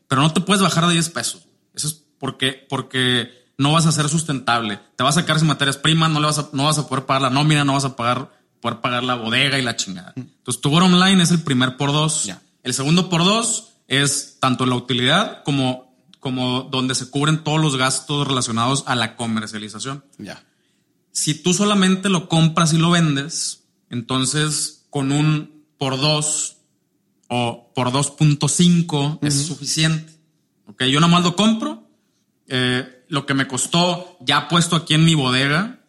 pero no te puedes bajar de 10 pesos. Eso es porque, porque no vas a ser sustentable. Te vas a sacar sin materias primas, no, le vas a, no vas a poder pagar la nómina, no vas a pagar, poder pagar la bodega y la chingada. Entonces, tu bottom line es el primer por dos. El segundo por dos es tanto la utilidad como, como donde se cubren todos los gastos relacionados a la comercialización. Ya. Si tú solamente lo compras y lo vendes, entonces con un por dos o por 2.5 es suficiente. Ok, yo nomás lo compro. Eh, lo que me costó ya puesto aquí en mi bodega,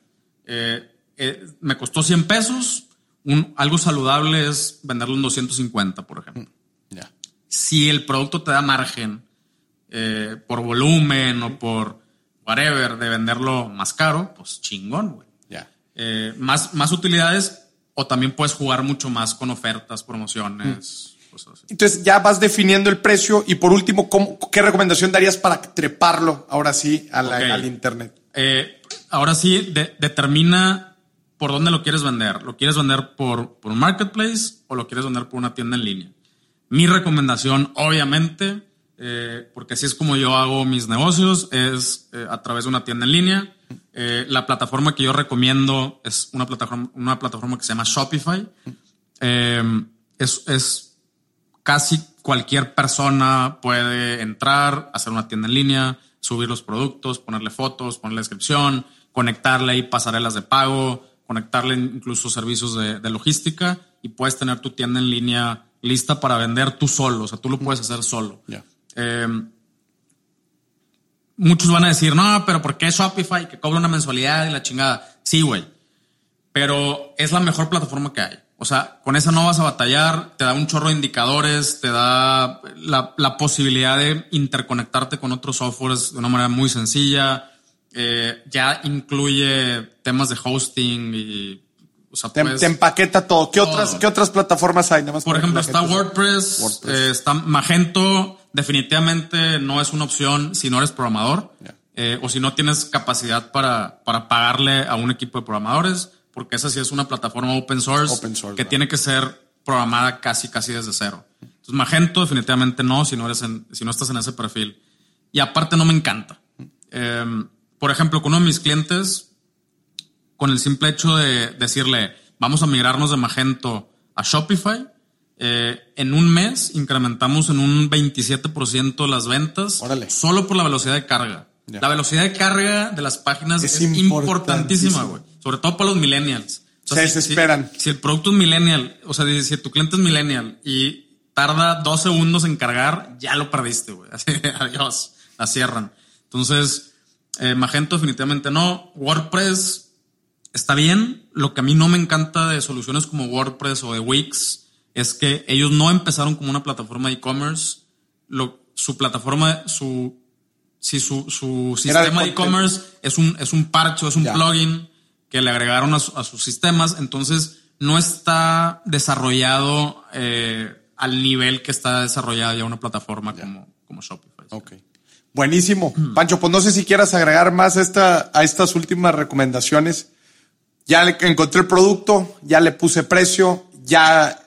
eh, eh, me costó 100 pesos. Un, algo saludable es venderlo en 250, por ejemplo si el producto te da margen por volumen o por whatever de venderlo más caro, pues chingón, güey. Ya. Eh, más, más utilidades o también puedes jugar mucho más con ofertas, promociones. Entonces ya vas definiendo el precio y por último, ¿qué recomendación darías para treparlo ahora sí al Internet? Eh, ahora sí, determina por dónde lo quieres vender. ¿Lo quieres vender por, por un marketplace o lo quieres vender por una tienda en línea? Mi recomendación, obviamente, eh, porque así es como yo hago mis negocios, es eh, a través de una tienda en línea. Eh, la plataforma que yo recomiendo es una plataforma, una plataforma que se llama Shopify. es, es casi cualquier persona puede entrar, hacer una tienda en línea, subir los productos, ponerle fotos, ponerle descripción, conectarle y pasarelas de pago, conectarle incluso servicios de, de, logística y puedes tener tu tienda en línea lista para vender tú solo. O sea, tú lo puedes hacer solo. Eh, muchos van a decir, no, pero ¿por qué Shopify que cobra una mensualidad y la chingada? Sí, güey. Pero es la mejor plataforma que hay. O sea, con esa no vas a batallar, te da un chorro de indicadores, te da la, la posibilidad de interconectarte con otros softwares de una manera muy sencilla. Eh, ya incluye temas de hosting y o sea, te, te, empaqueta todo. ¿Qué otras, ¿Qué otras plataformas hay? Nada más Por ejemplo, está WordPress, WordPress. Eh, está Magento. Definitivamente no es una opción si no eres programador eh, o si no tienes capacidad para, para pagarle a un equipo de programadores, porque esa sí es una plataforma open source, que tiene que ser programada casi, casi desde cero. Entonces, Magento definitivamente no si no, eres en, si no estás en ese perfil. Y aparte no me encanta. Eh, por ejemplo, con uno de mis clientes, con el simple hecho de decirle, vamos a migrarnos de Magento a Shopify, eh, en un mes incrementamos en un 27% las ventas solo por la velocidad de carga. La velocidad de carga de las páginas es, importantísima, güey. Sobre todo para los millennials. Se desesperan. Si, el producto es millennial, o sea, si tu cliente es millennial y tarda dos segundos en cargar, ya lo perdiste, güey. Adiós. La cierran. Entonces, eh, Magento definitivamente no. WordPress está bien. Lo que a mí no me encanta de soluciones como WordPress o de Wix es que ellos no empezaron como una plataforma de e-commerce. Su plataforma, su, si su, su sistema de e-commerce es un, es un parche, es un plugin que le agregaron a, sus sistemas. Entonces no está desarrollado eh, al nivel que está desarrollada ya una plataforma como, como Shopify. Okay. Buenísimo. Pancho, pues no sé si quieras agregar más a, esta, a estas últimas recomendaciones. Ya le encontré el producto, ya le puse precio, ya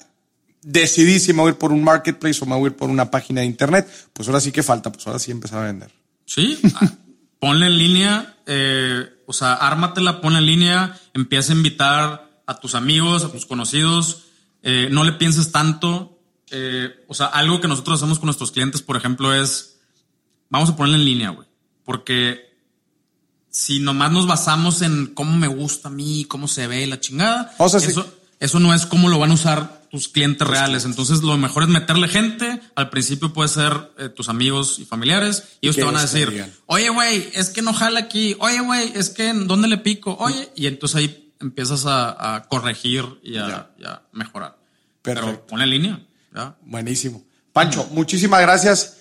decidí si me voy a ir por un marketplace o me voy a ir por una página de internet. Pues ahora sí que falta, pues ahora sí empezar a vender. Sí, ah, ponle en línea, eh, o sea, ármatela, ponle en línea, empieza a invitar a tus amigos, a tus conocidos, eh, no le pienses tanto. Eh, o sea, algo que nosotros hacemos con nuestros clientes, por ejemplo, es vamos a ponerla en línea, güey. Porque si nomás nos basamos en cómo me gusta a mí, cómo se ve la chingada, eso, eso no es cómo lo van a usar tus clientes reales. Entonces, lo mejor es meterle gente. Al principio puede ser eh, tus amigos y familiares. Y ellos te van a decir, oye, güey, es que no jala aquí. Oye, güey, es que ¿dónde le pico? Oye, y entonces ahí empiezas a, corregir y a, mejorar. Perfecto. Pero pon en línea. Buenísimo. Pancho, muchísimas gracias.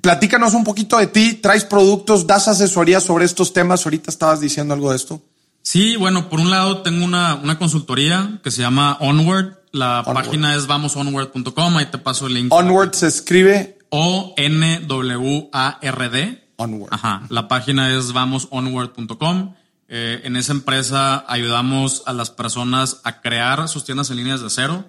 Platícanos un poquito de ti, traes productos, das asesoría sobre estos temas, ahorita estabas diciendo algo de esto. Sí, bueno, por un lado tengo una, una consultoría que se llama Onward, la página es vamosonward.com, ahí te paso el link. Onward se escribe O-N-W-A-R-D. Onward. Ajá, la página es vamosonward.com. Eh, en esa empresa ayudamos a las personas a crear sus tiendas en líneas de cero,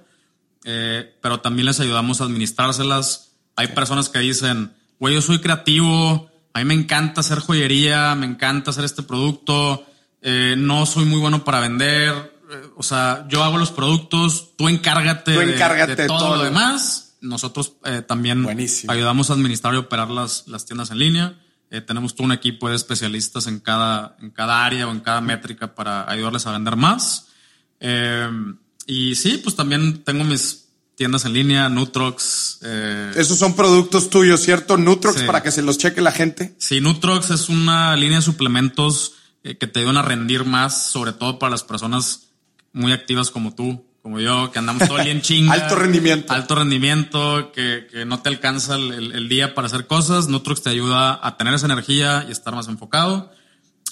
eh, pero también les ayudamos a administrárselas. Hay personas que dicen, güey, yo soy creativo, a mí me encanta hacer joyería, me encanta hacer este producto, eh, no soy muy bueno para vender, o sea, yo hago los productos, tú encárgate, de, todo, lo demás. Nosotros eh, también ayudamos a administrar y operar las, las tiendas en línea. tenemos todo un equipo de especialistas en cada, en cada área o en cada métrica para ayudarles a vender más. y sí, pues también tengo mis tiendas en línea, Nutrox. Eh, Esos son productos tuyos, ¿cierto? Nutrox para que se los cheque la gente. Sí, Nutrox es una línea de suplementos eh, que te ayudan a rendir más, sobre todo para las personas muy activas como tú, como yo, que andamos todo el día en chinga. alto rendimiento. Alto rendimiento, que, que no te alcanza el, día para hacer cosas. Nutrox te ayuda a tener esa energía y estar más enfocado.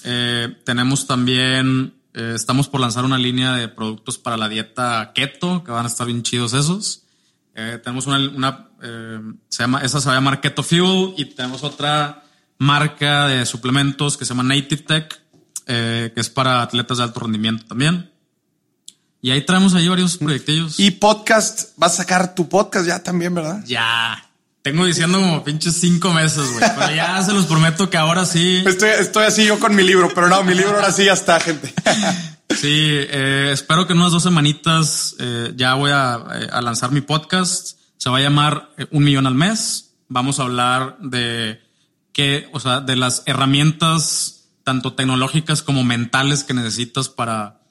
Eh, tenemos también eh, estamos por lanzar una línea de productos para la dieta keto, que van a estar bien chidos esos. Eh, tenemos una, eh, se llama, esa se llama Keto Fuel y tenemos otra marca de suplementos que se llama Native Tech, que es para atletas de alto rendimiento también. Y ahí traemos ahí varios proyectillos. Y podcast, vas a sacar tu podcast ya también, ¿verdad? Ya. Tengo diciendo como pinches cinco meses, güey. Pero ya se los prometo que ahora sí. Estoy, estoy así yo con mi libro, pero no, mi libro ahora sí ya está, gente. Sí, eh, espero que en unas dos semanitas eh, ya voy a, eh, a, lanzar mi podcast. Se va a llamar Un Millón al Mes. Vamos a hablar de qué, o sea, de las herramientas tanto tecnológicas como mentales que necesitas para,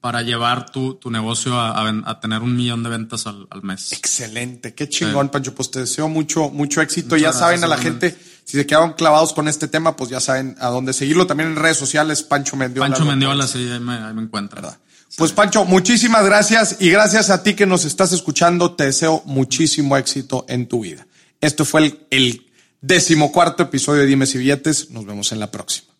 para llevar tu, tu negocio a, a, a, tener un millón de ventas al, al mes. Excelente, qué chingón, sí. Pancho. Pues te deseo mucho, mucho éxito. Muchas ya saben a la gente, si se quedaron clavados con este tema, pues ya saben a dónde seguirlo. También en redes sociales, Pancho Mendiola. Pancho Mendiola, sí, ahí me, ahí me encuentra. Sí. Pues Pancho, muchísimas gracias y gracias a ti que nos estás escuchando. Te deseo muchísimo éxito en tu vida. Esto fue el, el decimocuarto episodio de Dimes y Billetes. Nos vemos en la próxima.